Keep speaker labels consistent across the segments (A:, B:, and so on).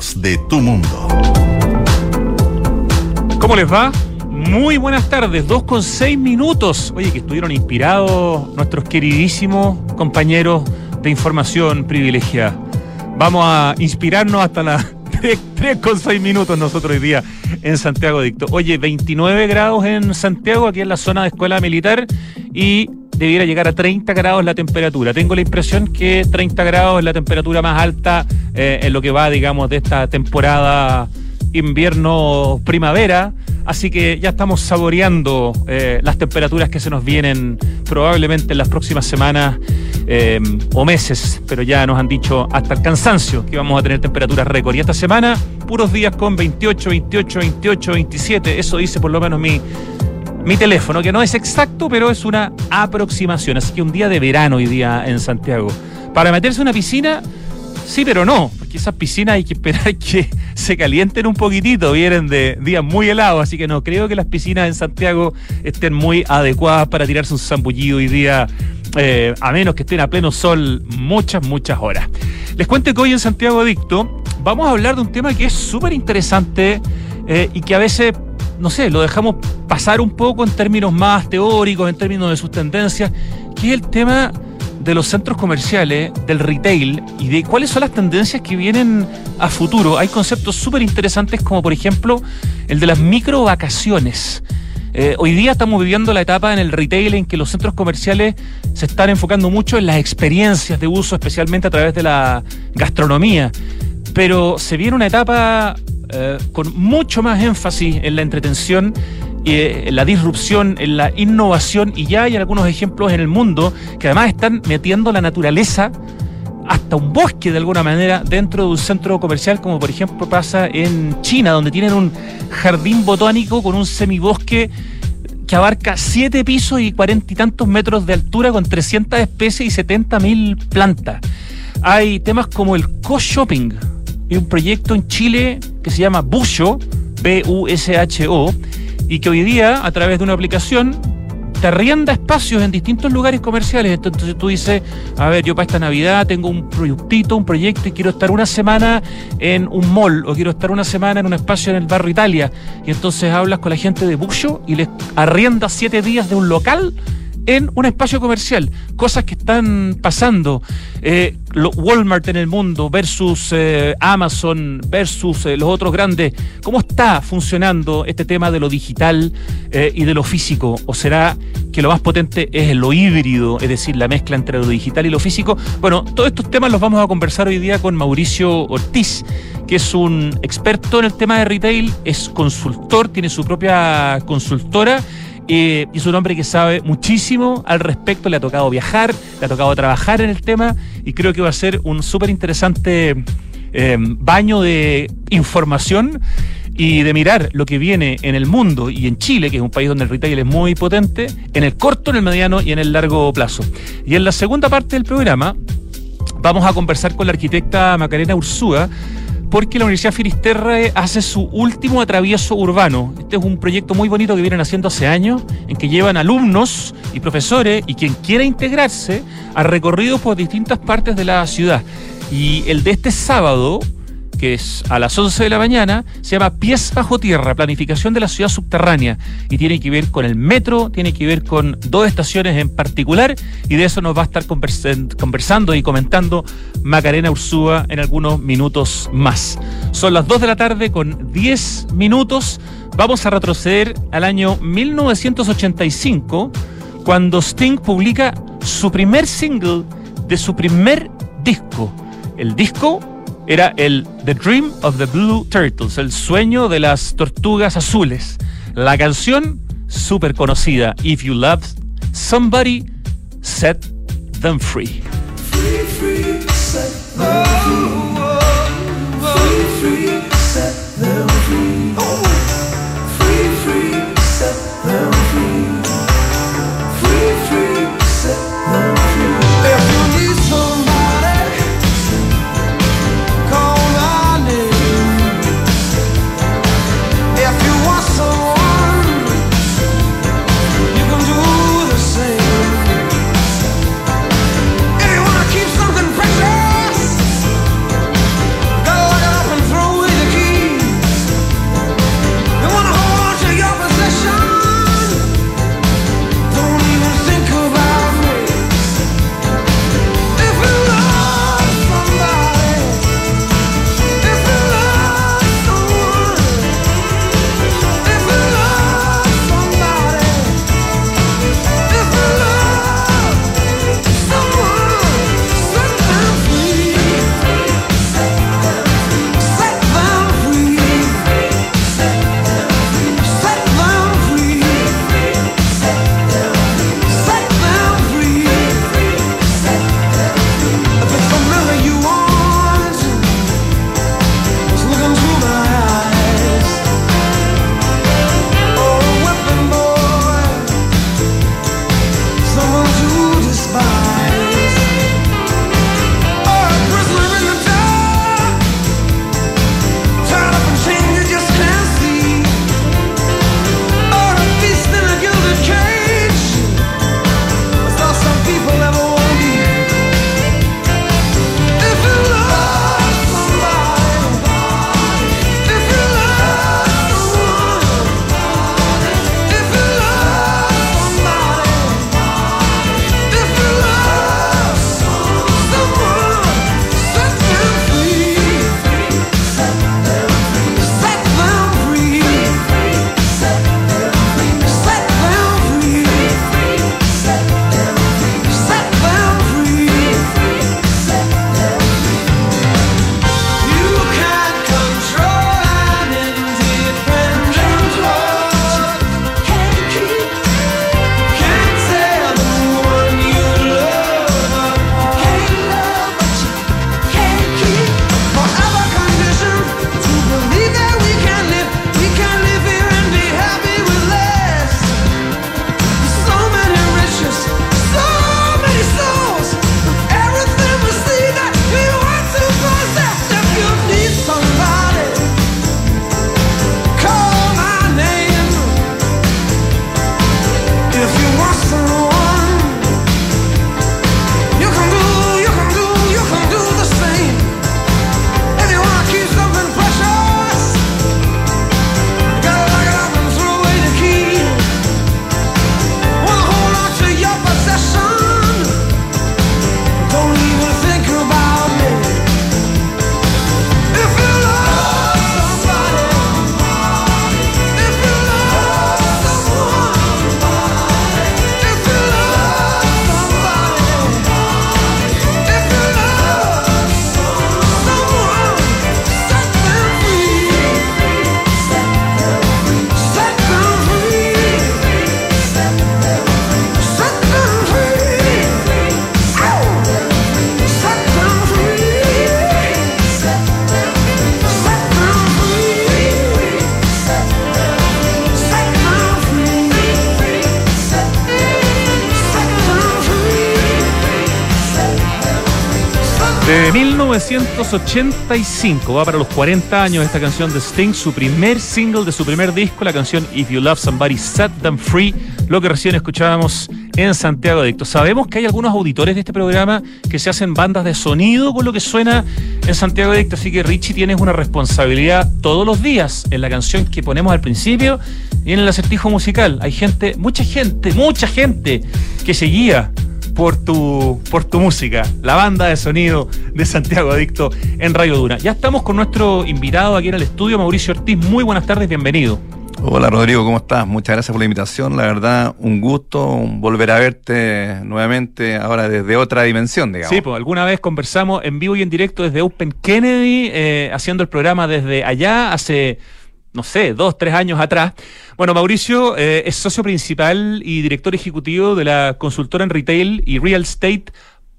A: de tu mundo.
B: ¿Cómo les va? Muy buenas tardes, dos con seis minutos. Oye, que estuvieron inspirados nuestros queridísimos compañeros de información privilegiada. Vamos a inspirarnos hasta las 3, con 6 minutos nosotros hoy día en Santiago Dicto. Oye, 29 grados en Santiago, aquí en la zona de escuela militar, y debiera llegar a 30 grados la temperatura. Tengo la impresión que 30 grados es la temperatura más alta eh, en lo que va, digamos, de esta temporada invierno-primavera. Así que ya estamos saboreando eh, las temperaturas que se nos vienen probablemente en las próximas semanas eh, o meses, pero ya nos han dicho hasta el cansancio que vamos a tener temperaturas récord. Y esta semana, puros días con 28, 28, 28, 27. Eso dice por lo menos mi, mi teléfono, que no es exacto, pero es una aproximación. Así que un día de verano hoy día en Santiago. Para meterse en una piscina, sí, pero no, porque esas piscinas hay que esperar que se calienten un poquitito, vienen de días muy helados, así que no creo que las piscinas en Santiago estén muy adecuadas para tirarse un zambullido hoy día. Eh, a menos que estén a pleno sol muchas, muchas horas. Les cuento que hoy en Santiago Adicto vamos a hablar de un tema que es súper interesante eh, y que a veces no sé, lo dejamos pasar un poco en términos más teóricos, en términos de sus tendencias, que es el tema de los centros comerciales, del retail y de cuáles son las tendencias que vienen a futuro. Hay conceptos súper interesantes como por ejemplo el de las micro vacaciones. Eh, hoy día estamos viviendo la etapa en el retail en que los centros comerciales se están enfocando mucho en las experiencias de uso, especialmente a través de la gastronomía. Pero se viene una etapa eh, con mucho más énfasis en la entretención, eh, en la disrupción, en la innovación, y ya hay algunos ejemplos en el mundo que además están metiendo la naturaleza hasta un bosque de alguna manera dentro de un centro comercial, como por ejemplo pasa en China, donde tienen un jardín botánico con un semibosque que abarca siete pisos y cuarenta y tantos metros de altura con 300 especies y 70 mil plantas. Hay temas como el co-shopping, y un proyecto en Chile que se llama Busho, B-U-S-H-O, y que hoy día, a través de una aplicación, te arrienda espacios en distintos lugares comerciales. Entonces tú dices, a ver, yo para esta Navidad tengo un proyectito, un proyecto y quiero estar una semana en un mall o quiero estar una semana en un espacio en el barrio Italia. Y entonces hablas con la gente de Busho y les arrienda siete días de un local en un espacio comercial. Cosas que están pasando. Eh, Walmart en el mundo versus eh, Amazon versus eh, los otros grandes. ¿Cómo está funcionando este tema de lo digital y de lo físico? ¿O será que lo más potente es lo híbrido, es decir, la mezcla entre lo digital y lo físico? Bueno, todos estos temas los vamos a conversar hoy día con Mauricio Ortiz, que es un experto en el tema de retail, es consultor, tiene su propia consultora y es un hombre que sabe muchísimo al respecto, le ha tocado viajar, le ha tocado trabajar en el tema y creo que va a ser un súper interesante em, baño de información y de mirar lo que viene en el mundo y en Chile, que es un país donde el retail es muy potente, en el corto, en el mediano y en el largo plazo. Y en la segunda parte del programa vamos a conversar con la arquitecta Macarena Ursúa porque la Universidad Finisterre hace su último atravieso urbano. Este es un proyecto muy bonito que vienen haciendo hace años, en que llevan alumnos y profesores y quien quiera integrarse a recorridos por distintas partes de la ciudad. Y el de este sábado que es a las 11 de la mañana, se llama Pies bajo tierra, planificación de la ciudad subterránea. Y tiene que ver con el metro, tiene que ver con dos estaciones en particular, y de eso nos va a estar conversando y comentando Macarena Ursúa en algunos minutos más. Son las 2 de la tarde con 10 minutos. Vamos a retroceder al año 1985, cuando Sting publica su primer single de su primer disco. El disco era el The Dream of the Blue Turtles, el sueño de las tortugas azules. La canción súper conocida, If You Love Somebody, Set Them Free. De 1985, va para los 40 años esta canción de Sting, su primer single de su primer disco, la canción If You Love Somebody, Set Them Free, lo que recién escuchábamos en Santiago Adicto. Sabemos que hay algunos auditores de este programa que se hacen bandas de sonido con lo que suena en Santiago Adicto, así que Richie tienes una responsabilidad todos los días en la canción que ponemos al principio y en el acertijo musical. Hay gente, mucha gente, mucha gente que seguía por tu, por tu música, la banda de sonido de Santiago Adicto en Radio Dura. Ya estamos con nuestro invitado aquí en el estudio, Mauricio Ortiz. Muy buenas tardes, bienvenido.
A: Hola Rodrigo, ¿cómo estás? Muchas gracias por la invitación. La verdad, un gusto volver a verte nuevamente ahora desde otra dimensión, digamos.
B: Sí, pues alguna vez conversamos en vivo y en directo desde Open Kennedy, eh, haciendo el programa desde allá hace no sé, dos, tres años atrás. Bueno, Mauricio eh, es socio principal y director ejecutivo de la consultora en retail y real estate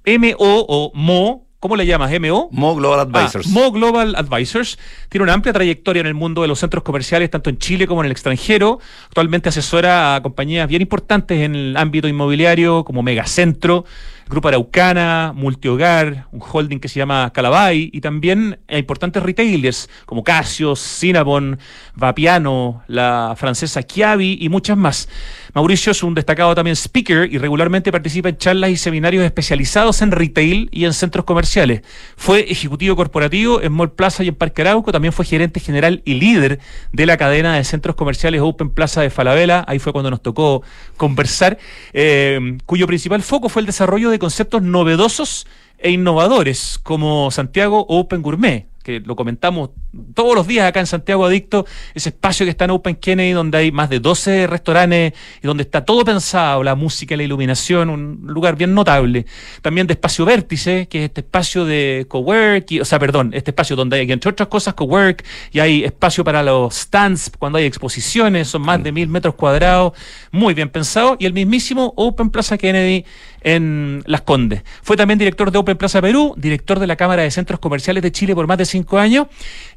B: MO o MO. ¿Cómo le llamas? ¿MO?
A: Mo Global ah, Advisors.
B: Mo Global Advisors. Tiene una amplia trayectoria en el mundo de los centros comerciales, tanto en Chile como en el extranjero. Actualmente asesora a compañías bien importantes en el ámbito inmobiliario, como Megacentro, Grupo Araucana, Multihogar, un holding que se llama Calabay y también importantes retailers como Casio, Cinnabon, Vapiano, la francesa Chiavi y muchas más. Mauricio es un destacado también speaker y regularmente participa en charlas y seminarios especializados en retail y en centros comerciales. Fue ejecutivo corporativo en Mall Plaza y en Parque Arauco, también fue gerente general y líder de la cadena de centros comerciales Open Plaza de Falabella, ahí fue cuando nos tocó conversar, eh, cuyo principal foco fue el desarrollo de conceptos novedosos e innovadores como Santiago Open Gourmet, que lo comentamos todos los días acá en Santiago Adicto, ese espacio que está en Open Kennedy, donde hay más de 12 restaurantes y donde está todo pensado, la música, la iluminación, un lugar bien notable. También de Espacio Vértice, que es este espacio de cowork, o sea, perdón, este espacio donde hay, entre otras cosas, cowork, y hay espacio para los stands, cuando hay exposiciones, son más de mil metros cuadrados, muy bien pensado, y el mismísimo Open Plaza Kennedy en Las Condes. Fue también director de Open Plaza Perú, director de la Cámara de Centros Comerciales de Chile por más de cinco años,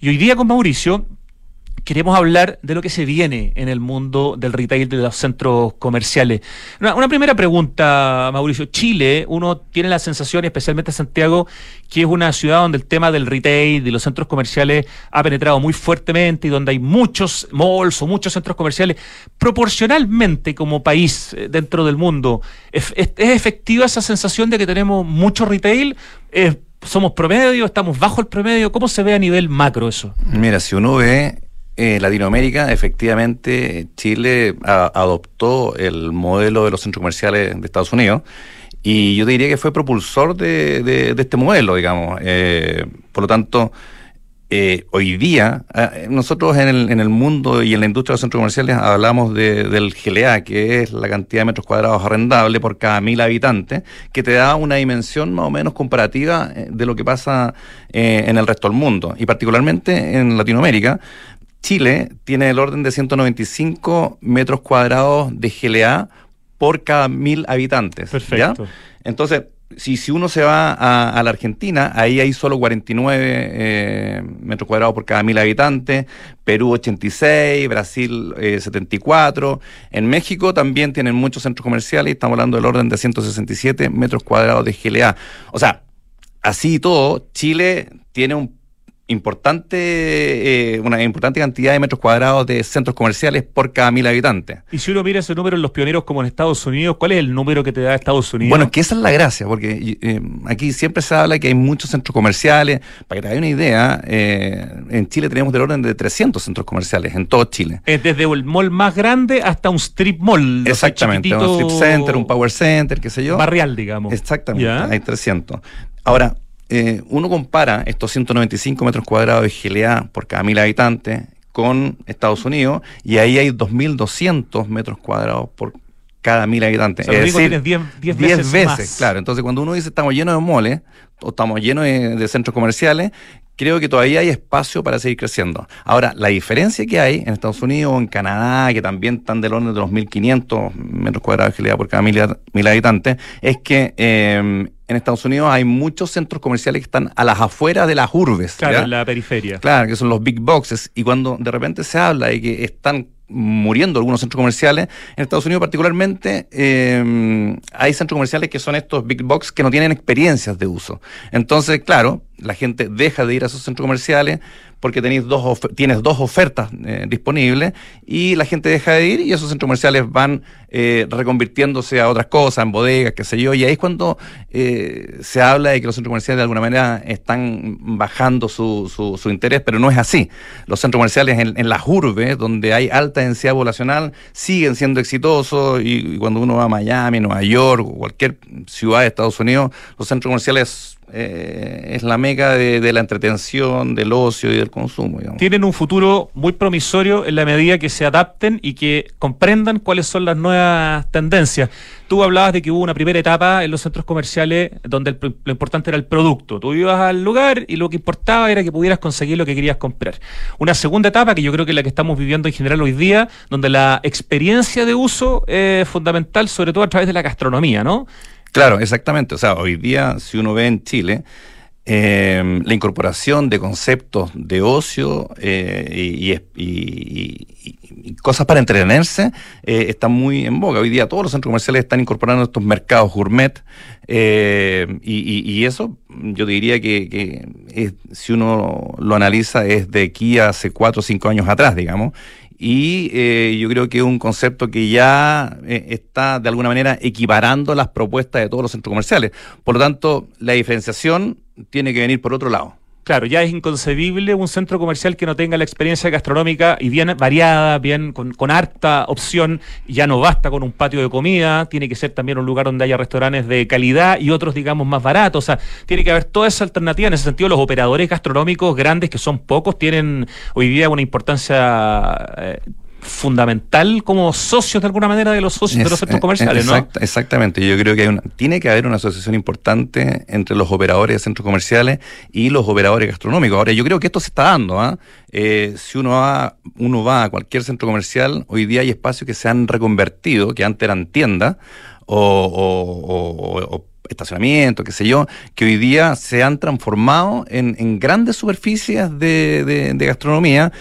B: y hoy día con Mauricio queremos hablar de lo que se viene en el mundo del retail de los centros comerciales. Una, primera pregunta, Mauricio. Chile, uno tiene la sensación, especialmente Santiago, que es una ciudad donde el tema del retail, de los centros comerciales, ha penetrado muy fuertemente y donde hay muchos malls o muchos centros comerciales. Proporcionalmente, como país eh, dentro del mundo, ¿es, efectiva esa sensación de que tenemos mucho retail? ¿Somos promedio? ¿Estamos bajo el promedio? ¿Cómo se ve a nivel macro eso?
A: Mira, si uno ve eh, Latinoamérica, efectivamente, Chile adoptó el modelo de los centros comerciales de Estados Unidos y yo diría que fue propulsor de, este modelo, digamos. Eh, por lo tanto, eh, hoy día, nosotros en el, en el, mundo y en la industria de los centros comerciales hablamos del GLA, que es la cantidad de metros cuadrados arrendable por cada mil habitantes, que te da una dimensión más o menos comparativa de lo que pasa en el resto del mundo. Y particularmente en Latinoamérica, Chile tiene el orden de 195 metros cuadrados de GLA por cada mil habitantes. Perfecto. Entonces, si, si uno se va a, la Argentina, ahí hay solo 49 eh, metros cuadrados por cada mil habitantes, Perú 86, Brasil 74, eh, en México también tienen muchos centros comerciales, estamos hablando del orden de 167 metros cuadrados de GLA. O sea, así y todo, Chile tiene un importante, eh, una importante cantidad de metros cuadrados de centros comerciales por cada mil habitantes.
B: Y si uno mira ese número en los pioneros como en Estados Unidos, ¿cuál es el número que te da Estados Unidos?
A: Bueno, que esa es la gracia, porque eh, aquí siempre se habla que hay muchos centros comerciales. Para que te hagas una idea, eh, en Chile tenemos del orden de 300 centros comerciales, en todo Chile.
B: desde el mall más grande hasta un strip mall.
A: Exactamente, un strip center, un power center, qué sé yo.
B: Barrial, digamos.
A: Exactamente, hay 300. Ahora, eh, uno compara estos 195 metros cuadrados de GLA por cada mil habitantes con Estados Unidos y ahí hay 2.200 metros cuadrados por cada mil habitantes.
B: es decir, 10 veces,
A: Claro, entonces cuando uno dice estamos llenos de moles o estamos llenos de, centros comerciales, creo que todavía hay espacio para seguir creciendo. Ahora, la diferencia que hay en Estados Unidos o en Canadá, que también están del orden de los 1.500 metros cuadrados de por cada mil, mil habitantes, es que eh, en Estados Unidos hay muchos centros comerciales que están a las afueras de las urbes.
B: Claro, en la periferia.
A: Claro, que son los big boxes. Y cuando de repente se habla de que están muriendo algunos centros comerciales. En Estados Unidos particularmente eh, hay centros comerciales que son estos big box que no tienen experiencias de uso. Entonces, claro, la gente deja de ir a esos centros comerciales porque tenéis dos tienes dos ofertas eh, disponibles y la gente deja de ir y esos centros comerciales van eh, reconvirtiéndose a otras cosas, en bodegas, qué sé yo, y ahí es cuando eh, se habla de que los centros comerciales de alguna manera están bajando su, su, interés, pero no es así. Los centros comerciales en, las urbes, donde hay alta densidad poblacional, siguen siendo exitosos y, y cuando uno va a Miami, Nueva York o cualquier ciudad de Estados Unidos, los centros comerciales eh, es la meca de, la entretención, del ocio y del consumo.
B: Tienen un futuro muy promisorio en la medida que se adapten y que comprendan cuáles son las nuevas tendencias. Tú hablabas de que hubo una primera etapa en los centros comerciales donde lo importante era el producto. Tú ibas al lugar y lo que importaba era que pudieras conseguir lo que querías comprar. Una segunda etapa que yo creo que es la que estamos viviendo en general hoy día, donde la experiencia de uso es fundamental, sobre todo a través de la gastronomía, ¿no?
A: Claro, exactamente. O sea, hoy día, si uno ve en Chile, em, la incorporación de conceptos de ocio eh, y, cosas para entretenerse eh, está muy en boga. Hoy día todos los centros comerciales están incorporando estos mercados gourmet eh, y, eso yo diría que, si uno lo analiza es de aquí a hace cuatro o cinco años atrás, digamos, y eh, yo creo que es un concepto que ya eh, está de alguna manera equiparando las propuestas de todos los centros comerciales. Por lo tanto, la diferenciación tiene que venir por otro lado.
B: Claro, ya es inconcebible un centro comercial que no tenga la experiencia gastronómica y bien variada, bien con, con, harta opción. Ya no basta con un patio de comida, tiene que ser también un lugar donde haya restaurantes de calidad y otros, digamos, más baratos. O sea, tiene que haber toda esa alternativa. En ese sentido, los operadores gastronómicos grandes, que son pocos, tienen hoy día una importancia eh, fundamental como socios de alguna manera de los socios de los centros comerciales, ¿no?
A: Exactamente, yo creo que hay tiene que haber una asociación importante entre los operadores de centros comerciales y los operadores gastronómicos. Ahora, yo creo que esto se está dando. ¿ah? Eh, si uno va, uno va a cualquier centro comercial, hoy día hay espacios que se han reconvertido, que antes eran tiendas o, estacionamiento, qué sé yo, que hoy día se han transformado en, grandes superficies de gastronomía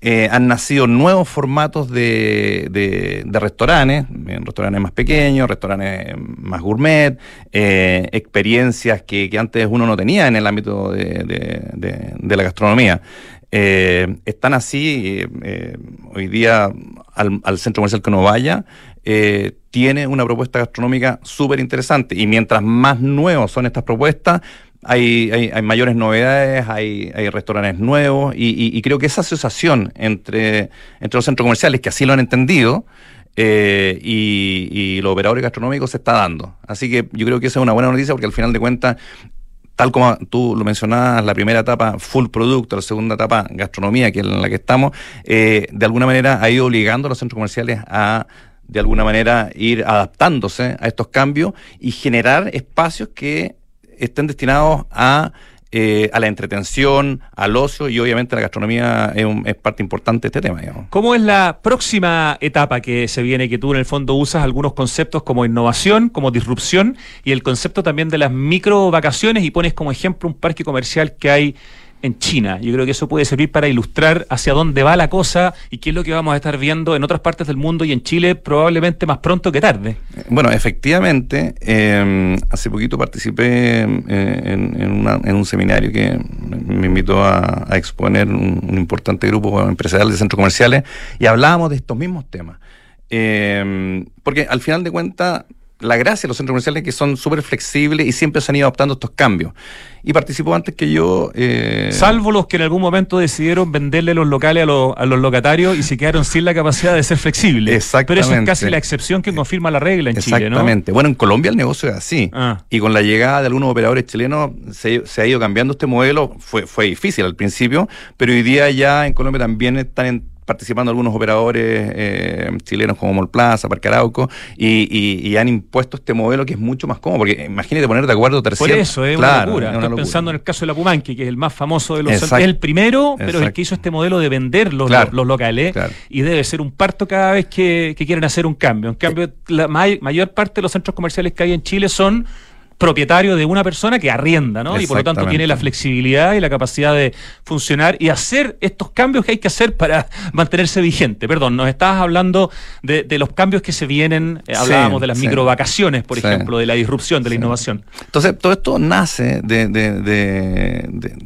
A: eh, han nacido nuevos formatos de, de, restaurantes, restaurantes más pequeños, restaurantes más gourmet, eh, experiencias que, antes uno no tenía en el ámbito de, la gastronomía. Eh, están así, hoy día al, al, centro comercial que uno vaya, tiene una propuesta gastronómica súper interesante y mientras más nuevos son estas propuestas, hay, hay, mayores novedades, hay, hay restaurantes nuevos y, creo que esa asociación entre, entre los centros comerciales, que así lo han entendido, eh, y, los operadores gastronómicos se está dando. Así que yo creo que esa es una buena noticia porque al final de cuentas, tal como tú lo mencionabas, la primera etapa full producto, la segunda etapa gastronomía, que es en la que estamos, eh, de alguna manera ha ido obligando a los centros comerciales a de alguna manera ir adaptándose a estos cambios y generar espacios que estén destinados a, eh, a la entretención, al ocio y obviamente la gastronomía es, es, parte importante de este tema. Digamos.
B: ¿Cómo es la próxima etapa que se viene, que tú en el fondo usas algunos conceptos como innovación, como disrupción y el concepto también de las micro vacaciones y pones como ejemplo un parque comercial que hay en China. Yo creo que eso puede servir para ilustrar hacia dónde va la cosa y qué es lo que vamos a estar viendo en otras partes del mundo y en Chile probablemente más pronto que tarde.
A: Bueno, efectivamente, em, hace poquito participé eh, en, un seminario que me invitó a, exponer un, importante grupo empresarial de centros comerciales y hablábamos de estos mismos temas. Em, porque al final de cuentas la gracia de los centros comerciales es que son súper flexibles y siempre se han ido adoptando estos cambios. Y participó antes que yo.
B: Eh... Salvo los que en algún momento decidieron venderle los locales a, los locatarios y se quedaron sin la capacidad de ser flexibles. Exactamente. Pero eso es casi la excepción que confirma la regla en Chile, ¿no? Exactamente.
A: Bueno, en Colombia el negocio es así. Ah. Y con la llegada de algunos operadores chilenos se, se, ha ido cambiando este modelo. Fue, fue difícil al principio, pero hoy día ya en Colombia también están en participando algunos operadores eh, chilenos como Molplaza, Parque Arauco, y, han impuesto este modelo que es mucho más cómodo, porque imagínate poner de acuerdo tercero.
B: Por eso, es una locura. Estoy pensando en el caso de la Pumanqui, que es el más famoso de los... Es el primero, pero el que hizo este modelo de vender los, locales, y debe ser un parto cada vez que, quieren hacer un cambio. En cambio, la mayor parte de los centros comerciales que hay en Chile son propietario de una persona que arrienda, ¿no? Y por lo tanto tiene la flexibilidad y la capacidad de funcionar y hacer estos cambios que hay que hacer para mantenerse vigente. Perdón, nos estabas hablando de, los cambios que se vienen, eh, hablábamos de las microvacaciones, por ejemplo, de la disrupción, de la innovación.
A: Entonces, todo esto nace de, de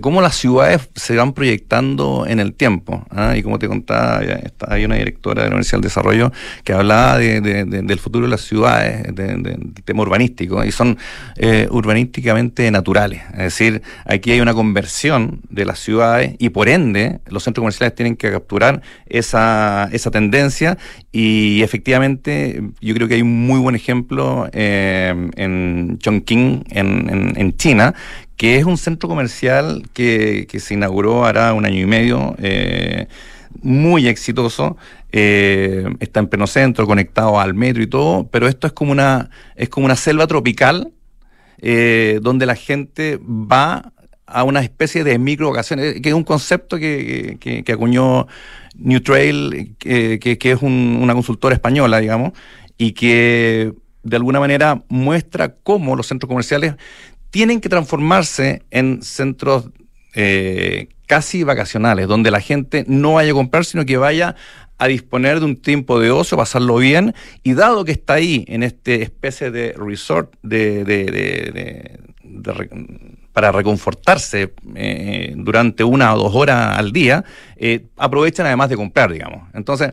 A: cómo las ciudades se van proyectando en el tiempo. ¿ah? Y como te contaba, hay una directora de la Universidad del Desarrollo que hablaba del futuro de las ciudades, del tema urbanístico, y son eh, urbanísticamente naturales. Es decir, aquí hay una conversión de las ciudades y por ende los centros comerciales tienen que capturar esa, esa tendencia y efectivamente yo creo que hay un muy buen ejemplo eh, en Chongqing, en, en, en China, que es un centro comercial que, se inauguró hará un año y medio, eh, muy exitoso, eh, está en pleno centro, conectado al metro y todo, pero esto es como una, es como una selva tropical eh, donde la gente va a una especie de micro vacaciones, que es un concepto que, que, acuñó New Trail, que, que es una consultora española, digamos, y que de alguna manera muestra cómo los centros comerciales tienen que transformarse en centros eh, casi vacacionales, donde la gente no vaya a comprar, sino que vaya a disponer de un tiempo de ocio, pasarlo bien, y dado que está ahí en este especie de resort de, de, de, de para reconfortarse eh, durante una o dos horas al día, eh, aprovechan además de comprar, digamos. Entonces,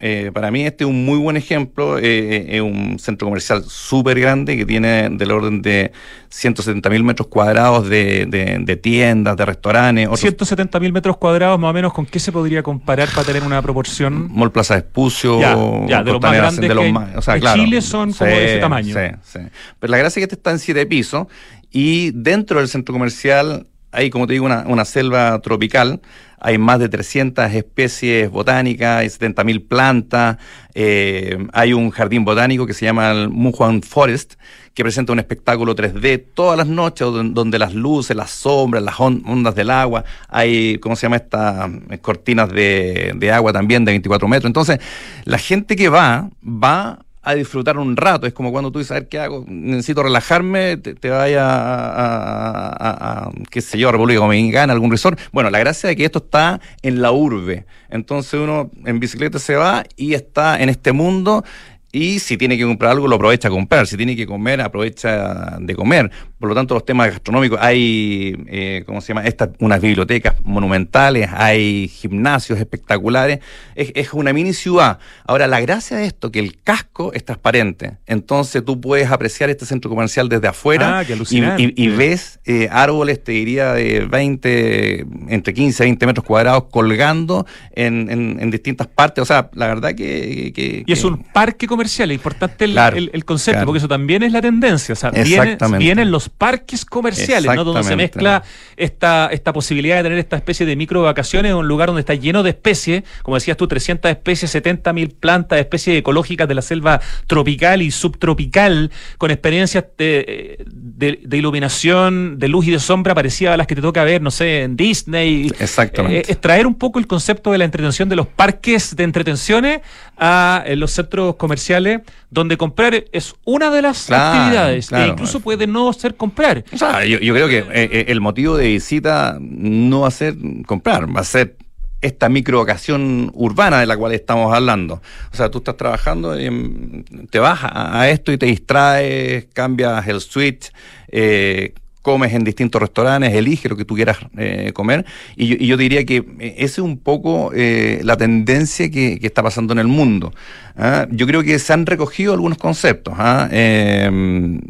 A: eh, para mí este es un muy buen ejemplo, es un centro comercial súper grande que tiene del orden de 170 mil metros cuadrados de, tiendas, de restaurantes.
B: 170 mil metros cuadrados, más o menos, ¿con qué se podría comparar para tener una proporción?
A: Mall Plaza Espucio,
B: ya, de los más grandes de, los o sea, Chile son como de ese tamaño.
A: Sí, sí. Pero la gracia es que este está en siete pisos y dentro del centro comercial hay, como te digo, una, selva tropical. Hay más de 300 especies botánicas, hay 70.000 plantas. Eh, hay un jardín botánico que se llama el Muhuan Forest, que presenta un espectáculo 3D todas las noches, donde, las luces, las sombras, las ondas del agua, hay, ¿cómo se llama? Estas eh, cortinas de agua también de 24 metros. Entonces, la gente que va, va a disfrutar un rato. Es como cuando tú dices, a ver qué hago, necesito relajarme, te, vaya a, qué sé yo, República Dominicana, algún resort. Bueno, la gracia es que esto está en la urbe. Entonces uno en bicicleta se va y está en este mundo y si tiene que comprar algo, lo aprovecha a comprar. Si tiene que comer, aprovecha de comer. Por lo tanto, los temas gastronómicos, hay, eh, ¿cómo se llama? Estas, unas bibliotecas monumentales, hay gimnasios espectaculares. Es, es, una mini ciudad. Ahora, la gracia de esto, que el casco es transparente. Entonces, tú puedes apreciar este centro comercial desde afuera
B: ah,
A: y, y, ves eh, árboles, te diría, de 20, entre 15 y 20 metros cuadrados colgando en, en, distintas partes. O sea, la verdad que...
B: que y es un parque comercial es importante el, concepto, porque eso también es la tendencia. O sea, vienen, los parques comerciales, ¿no? Donde se mezcla esta, esta posibilidad de tener esta especie de micro vacaciones en un lugar donde está lleno de especies, como decías tú, 300 especies, 70 mil plantas, especies ecológicas de la selva tropical y subtropical, con experiencias de, iluminación, de luz y de sombra parecidas a las que te toca ver, no sé, en Disney.
A: Exactamente.
B: extraer un poco el concepto de la entretención de los parques de entretenciones a los centros comerciales donde comprar es una de las actividades e incluso puede no ser comprar.
A: O sea, yo, creo que eh, eh, el motivo de visita no va a ser comprar, va a ser esta microocasión urbana de la cual estamos hablando. O sea, tú estás trabajando y te vas a, esto y te distraes, cambias el switch, eh, comes en distintos restaurantes, elige lo que tú quieras eh, comer. Y yo, diría que eh, esa es un poco eh, la tendencia que, está pasando en el mundo. ¿ah? Yo creo que se han recogido algunos conceptos. ¿ah? Em,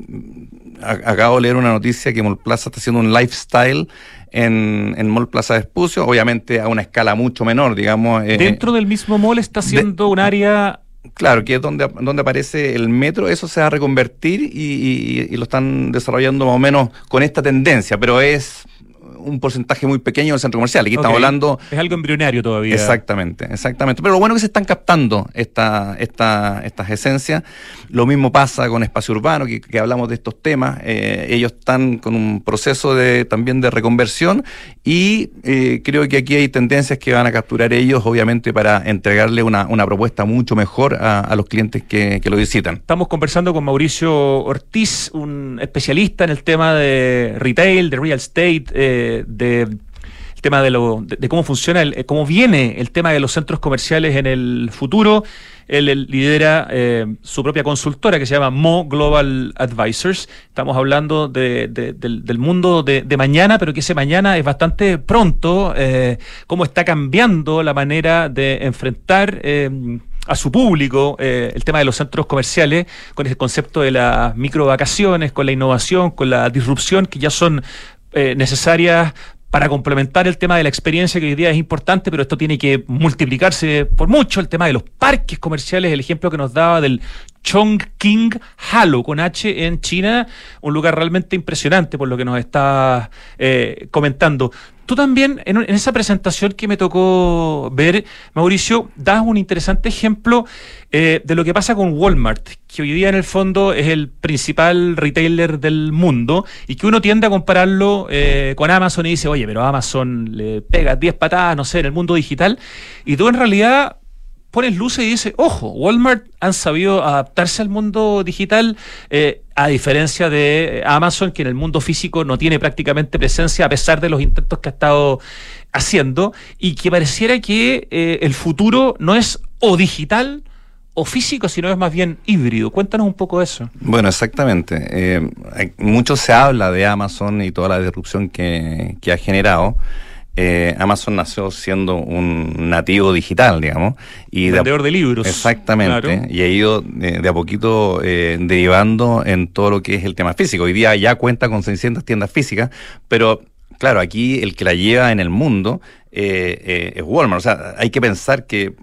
A: acabo de leer una noticia que Mall Plaza está haciendo un lifestyle en, en Mall Plaza de Espucio, obviamente a una escala mucho menor, digamos.
B: Dentro del mismo mall está haciendo un área
A: Claro, que es donde, donde aparece el metro, eso se va a reconvertir y, lo están desarrollando más o menos con esta tendencia, pero es un porcentaje muy pequeño del centro comercial. Aquí estamos hablando.
B: Es algo embrionario todavía.
A: Exactamente, exactamente. Pero lo bueno es que se están captando esta, esta, estas esencias. Lo mismo pasa con espacio urbano, que, hablamos de estos temas. Eh, ellos están con un proceso de también de reconversión y eh, creo que aquí hay tendencias que van a capturar ellos, obviamente, para entregarle una, una propuesta mucho mejor a, los clientes que, que lo visitan.
B: Estamos conversando con Mauricio Ortiz, un especialista en el tema de retail, de real estate, eh, de el tema de, lo, de, cómo funciona, el, cómo viene el tema de los centros comerciales en el futuro. Él, lidera eh, su propia consultora que se llama Mo Global Advisors. Estamos hablando del, mundo de, mañana, pero que ese mañana es bastante pronto. Eh, cómo está cambiando la manera de enfrentar a su público eh, el tema de los centros comerciales con ese concepto de las microvacaciones, con la innovación, con la disrupción que ya son eh, necesarias para complementar el tema de la experiencia que hoy día es importante, pero esto tiene que multiplicarse por mucho, el tema de los parques comerciales, el ejemplo que nos daba del Chongqing Halo con H en China, un lugar realmente impresionante por lo que nos está eh, comentando. Tú también, en, esa presentación que me tocó ver, Mauricio, das un interesante ejemplo eh, de lo que pasa con Walmart, que hoy día en el fondo es el principal retailer del mundo y que uno tiende a compararlo eh, con Amazon y dice, oye, pero Amazon le pega 10 patadas, no sé, en el mundo digital. Y tú en realidad pones luces y dices, ojo, Walmart han sabido adaptarse al mundo digital, eh, a diferencia de Amazon, que en el mundo físico no tiene prácticamente presencia, a pesar de los intentos que ha estado haciendo, y que pareciera que eh, el futuro no es o digital o físico, sino es más bien híbrido. Cuéntanos un poco eso.
A: Bueno, exactamente. Eh, mucho se habla de Amazon y toda la disrupción que ha generado. Eh, Amazon nació siendo un nativo digital, digamos.
B: Y Vendedor de, libros.
A: Exactamente. Y ha ido eh, de, a poquito eh, derivando en todo lo que es el tema físico. Hoy día ya cuenta con 600 tiendas físicas, pero claro, aquí el que la lleva en el mundo es Walmart. O sea, hay que pensar que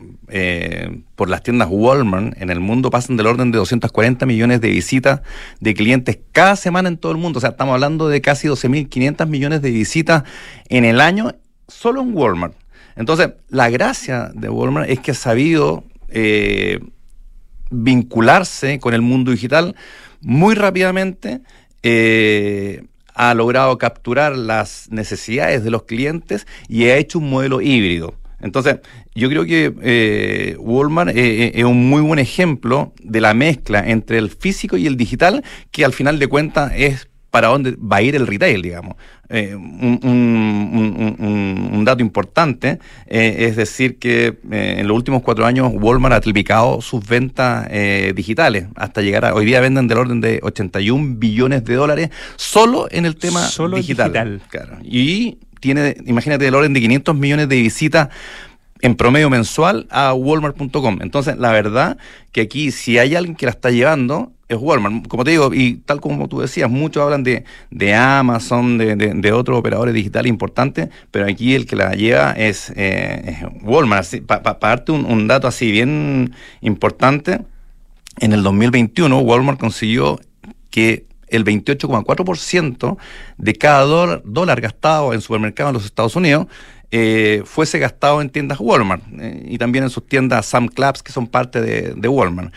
A: por las tiendas Walmart en el mundo pasan del orden de 240 millones de visitas de clientes cada semana en todo el mundo. O sea, estamos hablando de casi 12.500 millones de visitas en el año solo en Walmart. Entonces, la gracia de Walmart es que ha sabido eh, vincularse con el mundo digital muy rápidamente. Eh, ha logrado capturar las necesidades de los clientes y ha hecho un modelo híbrido. Entonces, yo creo que eh, Walmart es un muy buen ejemplo de la mezcla entre el físico y el digital, que al final de cuentas es para dónde va a ir el retail, digamos. Eh, un, dato importante eh, es decir que eh, en los últimos cuatro años Walmart ha triplicado sus ventas digitales hasta llegar a hoy día venden del orden de 81 billones de dólares solo en el tema digital. Claro. Y tiene, imagínate, del orden de 500 millones de visitas en promedio mensual a walmart.com. Entonces, la verdad que aquí si hay alguien que la está llevando es Walmart. Como te digo, y tal como tú decías, muchos hablan de, de Amazon, de, de, otros operadores digitales importantes, pero aquí el que la lleva es, eh, Walmart. Para darte un, un, dato así bien importante, en el 2021 Walmart consiguió que el 28,4% de cada dólar, dólar gastado en supermercados en los Estados Unidos eh, fuese gastado en tiendas Walmart eh, y también en sus tiendas Sam Clubs que son parte de, de Walmart.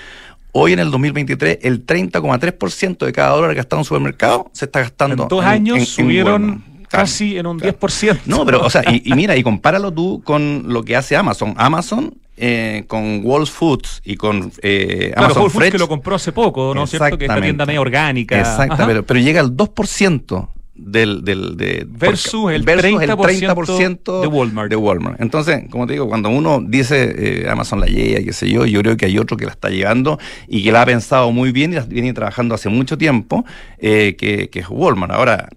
A: Hoy en el 2023, el 30,3% de cada dólar gastado en supermercado se está gastando.
B: En dos años subieron casi en un 10%.
A: No, pero, o sea, y, mira, y compáralo tú con lo que hace Amazon. Amazon eh, con Wall Foods y con
B: eh, Amazon Fresh, que lo compró hace poco, ¿no es cierto? Que esta tienda media orgánica.
A: Exacto, pero, pero, llega al 2% del, del de,
B: versus, el, 30% de Walmart.
A: de Walmart. Entonces, como te digo, cuando uno dice eh, Amazon la llega, qué sé yo, yo creo que hay otro que la está llegando y que la ha pensado muy bien y la viene trabajando hace mucho tiempo, eh, que, que es Walmart. Ahora,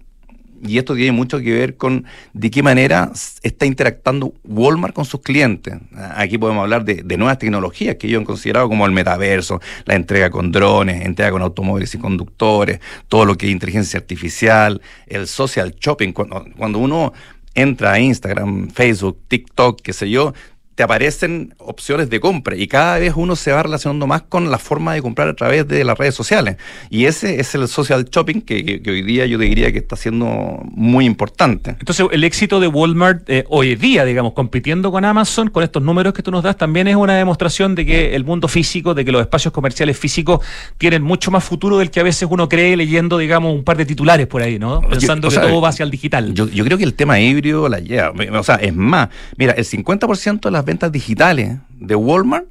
A: y esto tiene mucho que ver con de qué manera está interactuando Walmart con sus clientes. Aquí podemos hablar de, nuevas tecnologías que ellos han considerado como el metaverso, la entrega con drones, entrega con automóviles y conductores, todo lo que es inteligencia artificial, el social shopping. Cuando, cuando uno entra a Instagram, Facebook, TikTok, qué sé yo, te aparecen opciones de compra y cada vez uno se va relacionando más con la forma de comprar a través de las redes sociales. Y ese es el social shopping que, hoy día yo diría que está siendo muy importante.
B: Entonces, el éxito de Walmart eh, hoy día, digamos, compitiendo con Amazon, con estos números que tú nos das, también es una demostración de que el mundo físico, de que los espacios comerciales físicos tienen mucho más futuro del que a veces uno cree leyendo, digamos, un par de titulares por ahí, ¿no? Pensando que todo va hacia el digital.
A: Yo, yo creo que el tema híbrido la lleva. O sea, es más, mira, el 50% de las ventas digitales de Walmart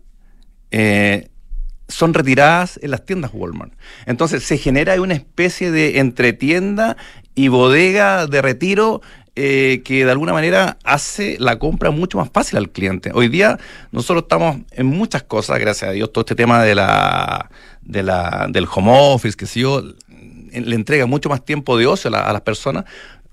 A: eh, son retiradas en las tiendas Walmart. Entonces se genera una especie de entretienda y bodega de retiro eh, que de alguna manera hace la compra mucho más fácil al cliente. Hoy día nosotros estamos en muchas cosas, gracias a Dios, todo este tema de la, la del home office, que si yo le entrega mucho más tiempo de ocio a, las personas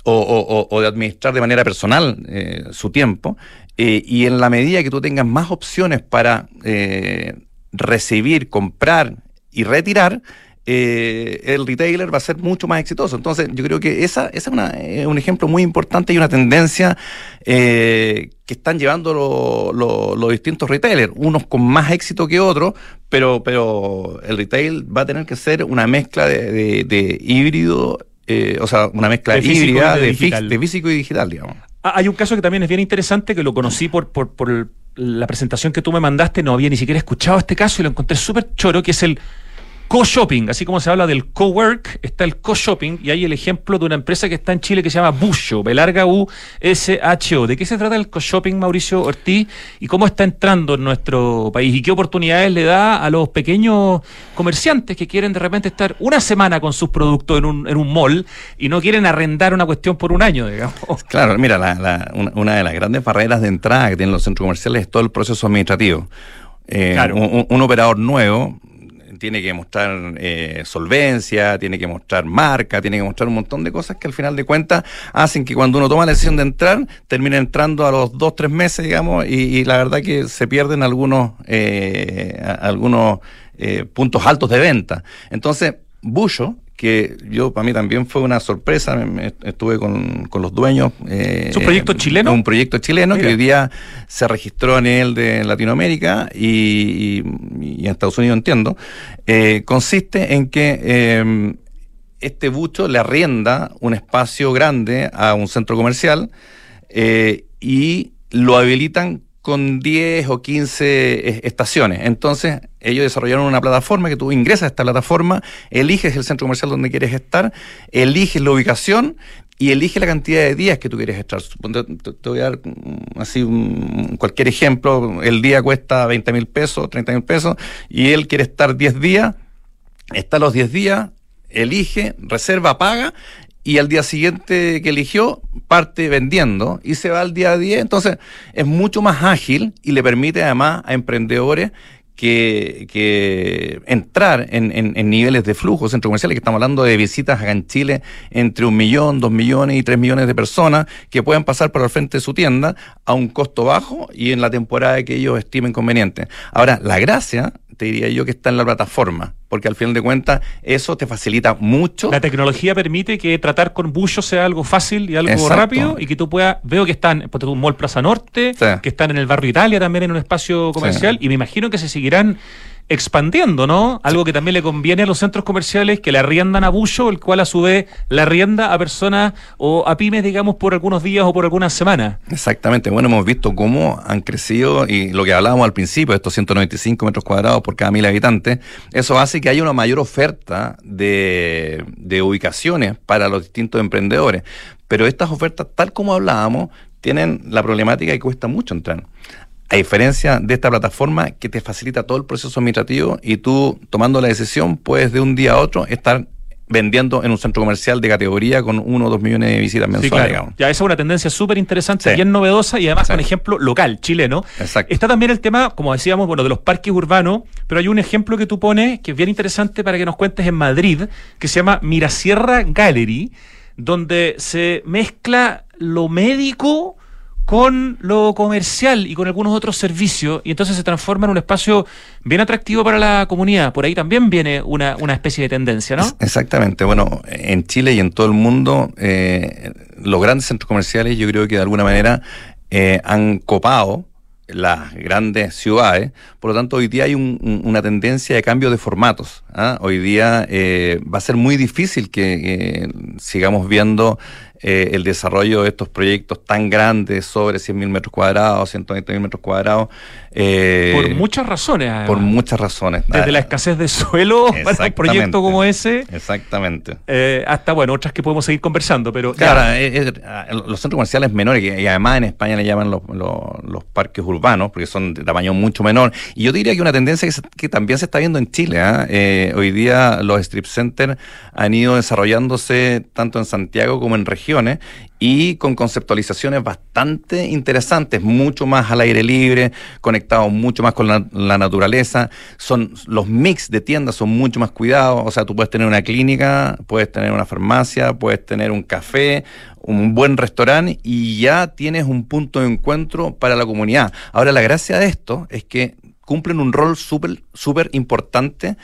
A: o, de administrar de manera personal eh, su tiempo. Eh, y en la medida que tú tengas más opciones para eh, recibir, comprar y retirar, eh, el retailer va a ser mucho más exitoso. Entonces, yo creo que esa, esa es, un ejemplo muy importante y una tendencia que están llevando los distintos retailers, unos con más éxito que otros, pero, pero el retail va a tener que ser una mezcla de, híbrido, o sea, una mezcla híbrida de, de físico y digital, digamos.
B: Ah, hay un caso que también es bien interesante, que lo conocí por, por, por la presentación que tú me mandaste, no había ni siquiera escuchado este caso y lo encontré súper choro, que es el co-shopping, así como se habla del co-work, está el co-shopping y hay el ejemplo de una empresa que está en Chile que se llama Busho, Belarga U S H O. ¿De qué se trata el co-shopping, Mauricio Ortiz? ¿Y cómo está entrando en nuestro país? ¿Y qué oportunidades le da a los pequeños comerciantes que quieren de repente estar una semana con sus productos en un, en un mall y no quieren arrendar una cuestión por un año, digamos?
A: Claro, mira, una, de las grandes barreras de entrada que tienen los centros comerciales es todo el proceso administrativo. Eh, un, operador nuevo tiene que mostrar eh, solvencia, tiene que mostrar marca, tiene que mostrar un montón de cosas que al final de cuentas hacen que cuando uno toma la decisión de entrar, termine entrando a los dos, tres meses, digamos, y, la verdad que se pierden algunos, eh, algunos eh, puntos altos de venta. Entonces, Bullo, que yo para mí también fue una sorpresa, estuve con, los dueños.
B: Eh, ¿Es un proyecto chileno?
A: Un proyecto chileno que hoy día se registró a nivel de Latinoamérica y, en Estados Unidos entiendo. Eh, consiste en que eh, este bucho le arrienda un espacio grande a un centro comercial y lo habilitan con 10 o 15 estaciones. Entonces, ellos desarrollaron una plataforma que tú ingresas a esta plataforma, eliges el centro comercial donde quieres estar, eliges la ubicación y eliges la cantidad de días que tú quieres estar. Te, voy a dar mm, así cualquier ejemplo. El día cuesta 20 mil pesos, 30 mil pesos, y él quiere estar 10 días, está los 10 días, elige, reserva, paga, y al día siguiente que eligió parte vendiendo y se va al día a día. Entonces es mucho más ágil y le permite además a emprendedores que, que entrar en, en, niveles de flujo centro comerciales, que estamos hablando de visitas acá en Chile entre un millón, dos millones y tres millones de personas que puedan pasar por el frente de su tienda a un costo bajo y en la temporada que ellos estimen conveniente. Ahora, la gracia te diría yo que está en la plataforma, porque al final de cuentas eso te facilita mucho.
B: La tecnología permite que tratar con bullos sea algo fácil y algo rápido y que tú puedas, veo que están, por un Mall Plaza Norte, que están en el barrio Italia también en un espacio comercial y me imagino que se seguirán expandiendo, ¿no? Algo que también le conviene a los centros comerciales que le arriendan a Bullo, el cual a su vez le arrienda a personas o a pymes, digamos, por algunos días o por algunas semanas.
A: Exactamente. Bueno, hemos visto cómo han crecido y lo que hablábamos al principio, estos 195 metros cuadrados por cada mil habitantes, eso hace que haya una mayor oferta de, de ubicaciones para los distintos emprendedores. Pero estas ofertas, tal como hablábamos, tienen la problemática que cuesta mucho entrar. A diferencia de esta plataforma que te facilita todo el proceso administrativo y tú tomando la decisión puedes de un día a otro estar vendiendo en un centro comercial de categoría con uno o dos millones de visitas mensuales.
B: Ya esa es una tendencia súper interesante, bien novedosa y además con ejemplo local, chileno.
A: Exacto.
B: Está también el tema, como decíamos, bueno, de los parques urbanos, pero hay un ejemplo que tú pones que es bien interesante para que nos cuentes en Madrid, que se llama Mirasierra Gallery, donde se mezcla lo médico con lo comercial y con algunos otros servicios, y entonces se transforma en un espacio bien atractivo para la comunidad. Por ahí también viene una, una especie de tendencia, ¿no?
A: Exactamente. Bueno, en Chile y en todo el mundo, eh, los grandes centros comerciales yo creo que de alguna manera eh, han copado las grandes ciudades. Por lo tanto, hoy día hay una tendencia de cambio de formatos. ¿ah? Hoy día eh, va a ser muy difícil que sigamos viendo eh, el desarrollo de estos proyectos tan grandes, sobre 100.000 metros cuadrados, 120.000 metros cuadrados.
B: Eh, por muchas razones. Además.
A: Por muchas razones.
B: Desde la escasez de suelo para un proyecto como ese.
A: Exactamente.
B: Eh, hasta, bueno, otras que podemos seguir conversando, pero...
A: Claro, los centros comerciales menores, y además en España le llaman los, los, parques urbanos, porque son de tamaño mucho menor. Y yo diría que una tendencia que, también se está viendo en Chile. ¿ah? hoy día los strip centers han ido desarrollándose tanto en Santiago como en región y con conceptualizaciones bastante interesantes, mucho más al aire libre, conectados mucho más con la, naturaleza. Son los mix de tiendas son mucho más cuidados, o sea, tú puedes tener una clínica, puedes tener una farmacia, puedes tener un café, un buen restaurante y ya tienes un punto de encuentro para la comunidad. Ahora la gracia de esto es que cumplen un rol súper súper importante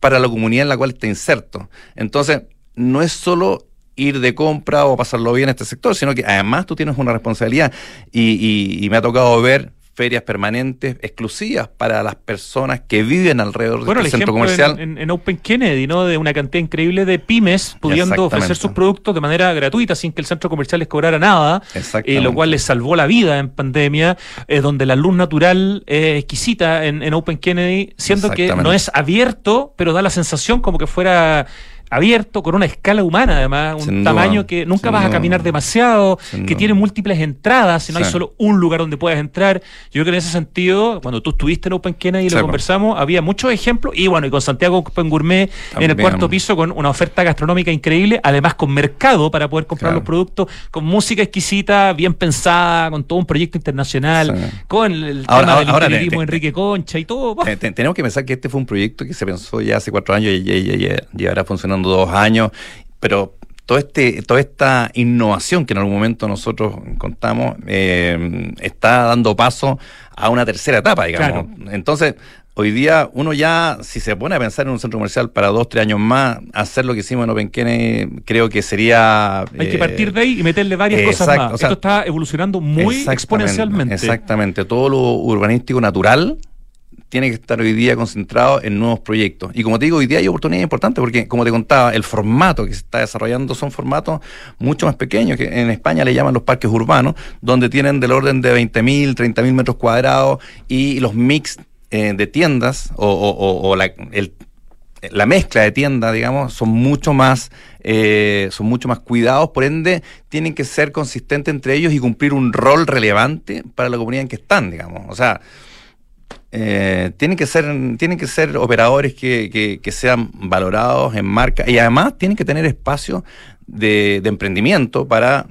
A: para la comunidad en la cual está inserto. Entonces, no es solo ir de compra o pasarlo bien en este sector, sino que además tú tienes una responsabilidad y, me ha tocado ver ferias permanentes exclusivas para las personas que viven alrededor del centro comercial.
B: En, en, Open Kennedy, ¿no? De una cantidad increíble de pymes pudiendo ofrecer sus productos de manera gratuita sin que el centro comercial les cobrara nada, eh, lo cual les salvó la vida en pandemia, eh, donde la luz natural es exquisita en, en Open Kennedy, siendo que no es abierto, pero da la sensación como que fuera abierto, con una escala humana además, un tamaño que nunca vas a caminar demasiado, que tiene múltiples entradas, no hay solo un lugar donde puedas entrar. Yo creo que en ese sentido, cuando tú estuviste en Open Kennedy y lo conversamos, había muchos ejemplos, y bueno, y con Santiago Open Gourmet en el cuarto piso con una oferta gastronómica increíble, además con mercado para poder comprar los productos, con música exquisita, bien pensada, con todo un proyecto internacional, con el tema del Enrique Concha y todo.
A: tenemos que pensar que este fue un proyecto que se pensó ya hace cuatro años y, y, ahora funcionando dos años, pero todo este, toda esta innovación que en algún momento nosotros contamos eh, está dando paso a una tercera etapa, digamos. Entonces, hoy día uno ya, si se pone a pensar en un centro comercial para dos, tres años más, hacer lo que hicimos en Open creo que sería...
B: Hay que partir de ahí y meterle varias cosas más. Esto está evolucionando muy exponencialmente.
A: Exactamente, todo lo urbanístico natural tiene que estar hoy día concentrado en nuevos proyectos. Y como te digo, hoy día hay oportunidades importantes porque, como te contaba, el formato que se está desarrollando son formatos mucho más pequeños, que en España le llaman los parques urbanos, donde tienen del orden de 20.000, 30.000 metros cuadrados y los mix eh, de tiendas o, la, mezcla de tiendas, digamos, son mucho más eh, son mucho más cuidados, por ende tienen que ser consistentes entre ellos y cumplir un rol relevante para la comunidad en que están, digamos. O sea, eh, tienen que ser tienen que ser operadores que, sean valorados en marca y además tienen que tener espacio de, emprendimiento para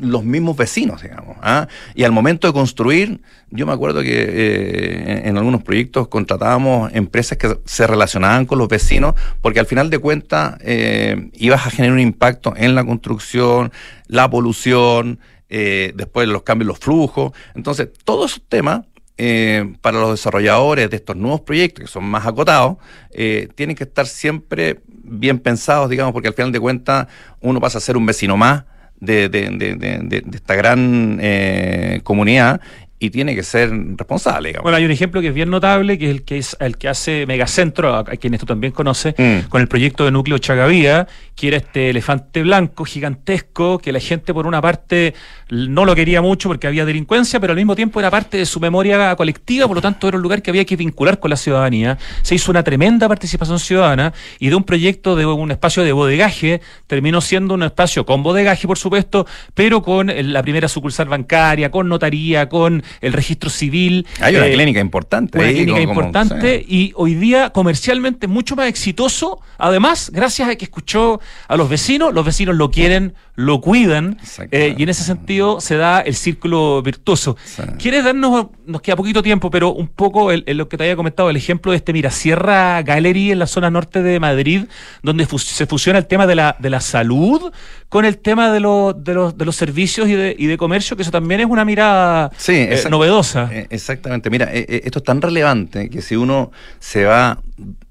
A: los mismos vecinos, digamos. ¿ah? Y al momento de construir, yo me acuerdo que eh, en, algunos proyectos contratábamos empresas que se relacionaban con los vecinos, porque al final de cuentas eh, ibas a generar un impacto en la construcción, la polución, después los cambios, los flujos. Entonces, todos esos temas eh, para los desarrolladores de estos nuevos proyectos, que son más acotados, eh, tienen que estar siempre bien pensados, digamos, porque al final de cuentas uno pasa a ser un vecino más de, de, de, de esta gran eh, comunidad y tiene que ser responsable.
B: Bueno, hay un ejemplo que es bien notable, que es el que es el que hace Megacentro, a, quienes tú también conoces, mm. con el proyecto de núcleo Chagavía, que era este elefante blanco gigantesco, que la gente por una parte no lo quería mucho porque había delincuencia, pero al mismo tiempo era parte de su memoria colectiva, por lo tanto era un lugar que había que vincular con la ciudadanía. Se hizo una tremenda participación ciudadana y de un proyecto de un espacio de bodegaje terminó siendo un espacio con bodegaje, por supuesto, pero con la primera sucursal bancaria, con notaría, con el registro civil.
A: Hay una eh, clínica importante.
B: Una clínica importante y hoy día comercialmente mucho más exitoso. Además, gracias a que escuchó a los vecinos, los vecinos lo quieren, lo cuidan eh, y en ese sentido se da el círculo virtuoso. ¿Quieres darnos, nos queda poquito tiempo, pero un poco lo que te había comentado, el ejemplo de este Mirasierra Gallery en la zona norte de Madrid, donde se fusiona el tema de la, de la salud con el tema de, de, los, de los servicios y de, y de comercio, que eso también es una mirada sí, eh, novedosa.
A: Eh, exactamente. Mira, esto es tan relevante que si uno se va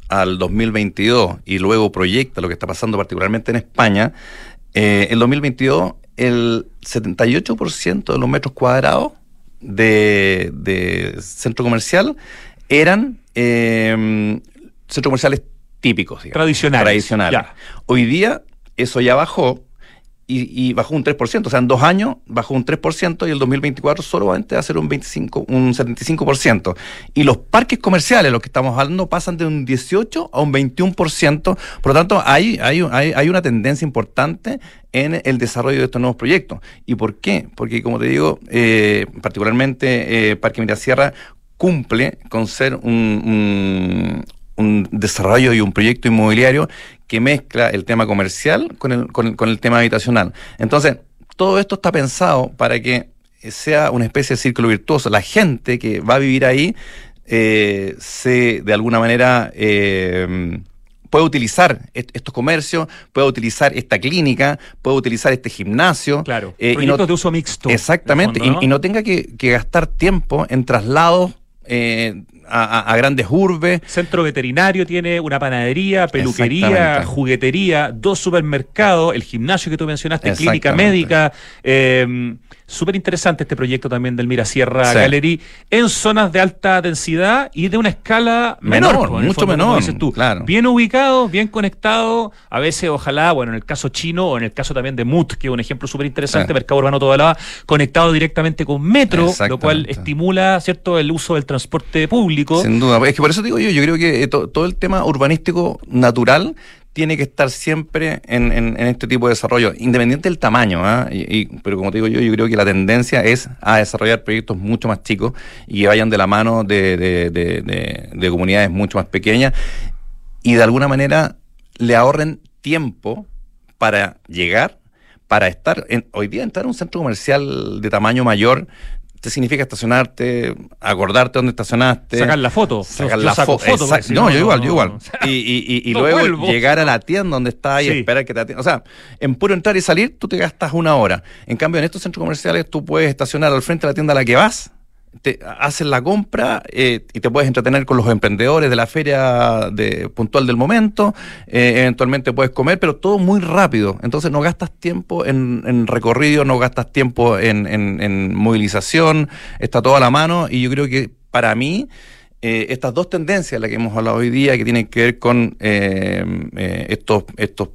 A: al 2022 y luego proyecta lo que está pasando particularmente en España, eh, el 2022 el 78% de los metros cuadrados de, centro comercial eran eh, centros comerciales típicos,
B: tradicionales.
A: tradicionales. Hoy día eso ya bajó y, bajó un 3%, o sea, en dos años bajó un 3% y el 2024 solamente va a ser un 25, un 75%. Y los parques comerciales, los que estamos hablando, pasan de un 18 a un 21%. Por lo tanto, hay, hay, hay, una tendencia importante en el desarrollo de estos nuevos proyectos. ¿Y por qué? Porque, como te digo, eh, particularmente eh, Parque Mirasierra cumple con ser un, un desarrollo y un proyecto inmobiliario que mezcla el tema comercial con el, con el, tema habitacional. Entonces, todo esto está pensado para que sea una especie de círculo virtuoso. La gente que va a vivir ahí eh, se, de alguna manera, eh, puede utilizar estos comercios, puede utilizar esta clínica, puede utilizar este gimnasio.
B: Claro, eh, proyectos de uso mixto.
A: Exactamente, y, no tenga que, que, gastar tiempo en traslados eh, a, grandes urbes.
B: Centro veterinario tiene una panadería, peluquería, juguetería, dos supermercados, el gimnasio que tú mencionaste, clínica médica. Eh, Súper interesante este proyecto también del Mirasierra Gallery en zonas de alta densidad y de una escala menor,
A: pues, mucho menor.
B: tú. Bien ubicado, bien conectado, a veces ojalá, bueno, en el caso chino o en el caso también de Mut, que es un ejemplo súper interesante, mercado urbano toda la conectado directamente con metro, lo cual estimula, ¿cierto?, el uso del transporte público.
A: Sin duda, es que por eso digo yo, yo creo que todo el tema urbanístico natural tiene que estar siempre en, este tipo de desarrollo, independiente del tamaño. Y, pero como te digo yo, yo creo que la tendencia es a desarrollar proyectos mucho más chicos y que vayan de la mano de, de, comunidades mucho más pequeñas y de alguna manera le ahorren tiempo para llegar, para estar, en, hoy día entrar en un centro comercial de tamaño mayor te significa estacionarte, acordarte dónde estacionaste.
B: Sacar la foto.
A: Sacar la foto. no, yo igual, yo igual. y, y, y, luego llegar a la tienda donde está y esperar que te atiendan. O sea, en puro entrar y salir, tú te gastas una hora. En cambio, en estos centros comerciales, tú puedes estacionar al frente de la tienda a la que vas te haces la compra eh, y te puedes entretener con los emprendedores de la feria de, puntual del momento, eh, eventualmente puedes comer, pero todo muy rápido. Entonces no gastas tiempo en, recorrido, no gastas tiempo en, movilización, está todo a la mano y yo creo que para mí eh, estas dos tendencias, las que hemos hablado hoy día, que tienen que ver con estos, estos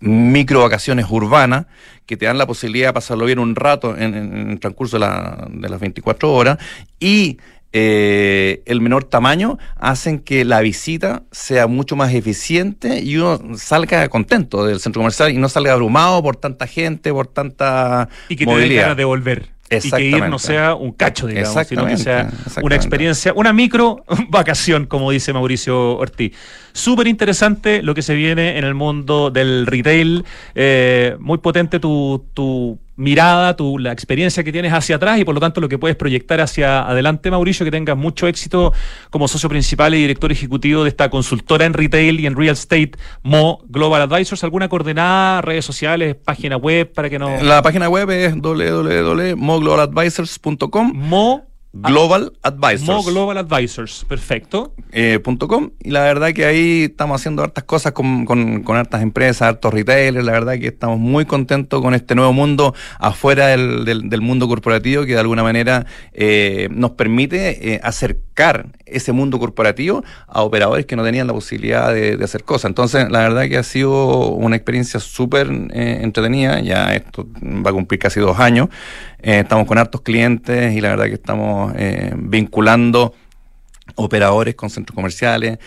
A: micro vacaciones urbanas que te dan la posibilidad de pasarlo bien un rato en, el transcurso de, las 24 horas y eh, el menor tamaño hacen que la visita sea mucho más eficiente y uno salga contento del centro comercial y no salga abrumado por tanta gente, por tanta
B: y que te ganas de volver y que ir no sea un cacho, digamos, sino que sea una experiencia, una micro vacación, como dice Mauricio Ortiz. Súper interesante lo que se viene en el mundo del retail, eh, muy potente tu, tu mirada, tu, la experiencia que tienes hacia atrás y por lo tanto lo que puedes proyectar hacia adelante, Mauricio, que tengas mucho éxito como socio principal y director ejecutivo de esta consultora en retail y en real estate, Mo Global Advisors. ¿Alguna coordenada, redes sociales, página web para que no...
A: La página web es www.moglobaladvisors.com.
B: Mo
A: Global Advisors.
B: Mo Global Advisors, perfecto.
A: Eh, .com, y la verdad que ahí estamos haciendo hartas cosas con, con, con, hartas empresas, hartos retailers, la verdad que estamos muy contentos con este nuevo mundo afuera del, del, mundo corporativo que de alguna manera eh, nos permite eh, acercar ese mundo corporativo a operadores que no tenían la posibilidad de, hacer cosas. Entonces, la verdad que ha sido una experiencia súper entretenida, ya esto va a cumplir casi dos años, estamos con hartos clientes y la verdad que estamos eh, vinculando operadores con centros comerciales,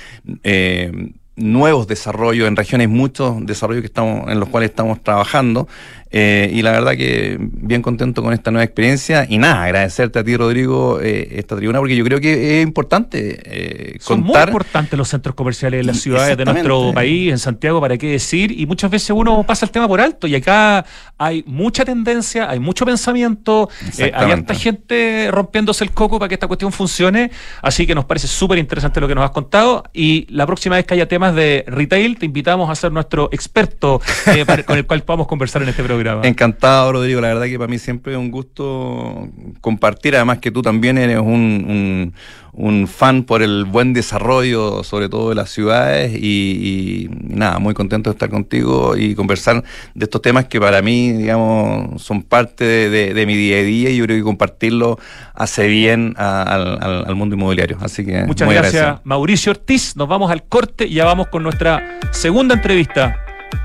A: eh, nuevos desarrollos en regiones, muchos desarrollos que estamos, en los cuales estamos trabajando. Eh, y la verdad que bien contento con esta nueva experiencia. Y nada, agradecerte a ti, Rodrigo, eh, esta tribuna, porque yo creo que es importante eh,
B: Son muy importantes los centros comerciales en las ciudades de nuestro país, en Santiago, para qué decir. Y muchas veces uno pasa el tema por alto. Y acá hay mucha tendencia, hay mucho pensamiento, eh, hay harta gente rompiéndose el coco para que esta cuestión funcione. Así que nos parece súper interesante lo que nos has contado. Y la próxima vez que haya tema temas de retail, te invitamos a ser nuestro experto eh, con el cual podamos conversar en este programa.
A: Encantado, Rodrigo. La verdad que para mí siempre es un gusto compartir, además que tú también eres un un fan por el buen desarrollo, sobre todo de las ciudades, y, nada, muy contento de estar contigo y conversar de estos temas que para mí, digamos, son parte de, mi día a día y yo creo que compartirlo hace bien al, mundo inmobiliario. Así que
B: muchas gracias, Mauricio Ortiz. Nos vamos al corte y ya vamos con nuestra segunda entrevista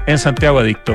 B: en Santiago Adicto.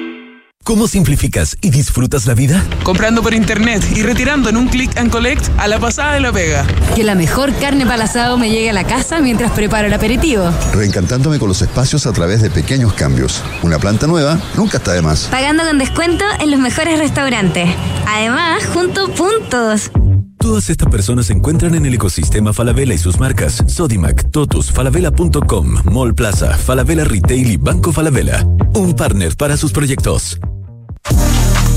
C: ¿Cómo simplificas y disfrutas la vida?
D: Comprando por internet y retirando en un click and collect a la pasada de la pega.
E: Que la mejor carne para asado me llegue a la casa mientras preparo el aperitivo.
F: Reencantándome con los espacios a través de pequeños cambios. Una planta nueva nunca está de más.
G: Pagando con descuento en los mejores restaurantes. Además, junto puntos.
C: Todas estas personas se encuentran en el ecosistema Falabella y sus marcas Sodimac, Totus, Falabella.com, Mall Plaza, Falabella Retail y Banco Falabella. Un partner para sus proyectos.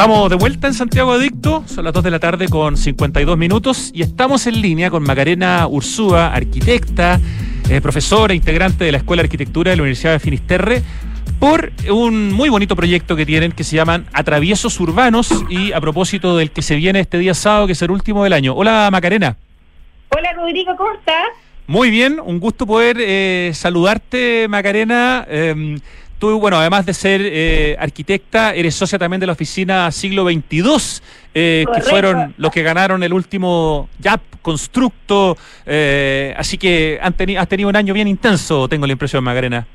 B: Estamos de vuelta en Santiago Adicto, son las 2 de la tarde con 52 minutos y estamos en línea con Macarena Ursúa, arquitecta, eh, profesora, integrante de la Escuela de Arquitectura de la Universidad de Finisterre, por un muy bonito proyecto que tienen que se llaman Atraviesos Urbanos y a propósito del que se viene este día sábado, que es el último del año. Hola Macarena.
H: Hola Rodrigo, ¿cómo estás?
B: Muy bien, un gusto poder eh, saludarte Macarena. Em, Tú, bueno, además de ser eh, arquitecta, eres socia también de la oficina Siglo XXII, eh, que fueron los que ganaron el último YAP Constructo. Eh, así que han has tenido un año bien intenso, tengo la impresión, Magarena.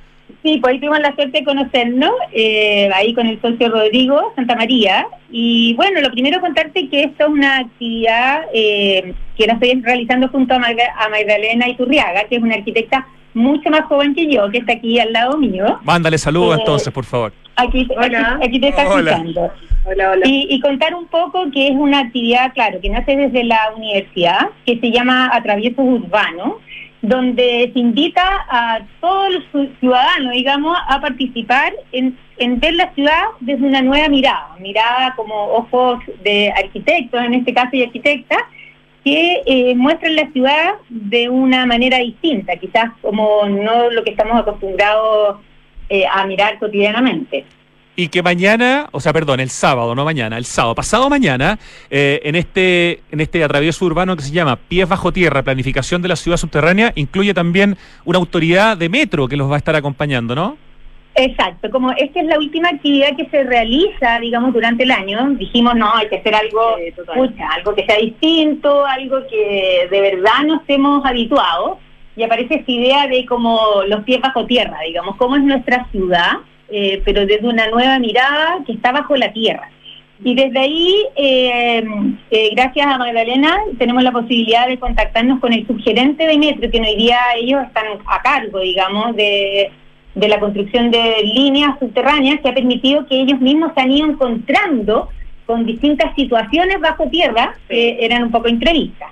H: Sí, pues ahí tuvimos la suerte de conocernos, eh, ahí con el socio Rodrigo Santa María. Y bueno, lo primero contarte que esto es una actividad eh, que la estoy realizando junto a, Magdalena Iturriaga, que es una arquitecta mucho más joven que yo, que está aquí al lado mío.
B: Mándale saludos eh, entonces, por favor.
H: Aquí, aquí, te está escuchando. Hola, hola. Y, contar un poco que es una actividad, claro, que nace desde la universidad, que se llama Atraviesos Urbanos, donde se invita a todos los ciudadanos, digamos, a participar en, en ver la ciudad desde una nueva mirada, mirada como ojos de arquitectos, en este caso y arquitectas, que eh, muestran la ciudad de una manera distinta, quizás como no lo que estamos acostumbrados eh, a mirar cotidianamente.
B: Y que mañana, o sea, perdón, el sábado, no mañana, el sábado, pasado mañana, eh, en este en este atravieso urbano que se llama Pies bajo tierra, planificación de la ciudad subterránea, incluye también una autoridad de metro que los va a estar acompañando, ¿no?
H: Exacto, como esta es la última actividad que se realiza, digamos, durante el año, dijimos, no, hay que hacer algo, algo que sea distinto, algo que de verdad nos hemos habituado, y aparece esta idea de como los pies bajo tierra, digamos, cómo es nuestra ciudad, eh, pero desde una nueva mirada que está bajo la tierra. Y desde ahí, eh, eh, gracias a Magdalena, tenemos la posibilidad de contactarnos con el subgerente de Metro, que hoy día ellos están a cargo, digamos, de de la construcción de líneas subterráneas que ha permitido que ellos mismos se han ido encontrando con distintas situaciones bajo tierra que eran un poco imprevistas.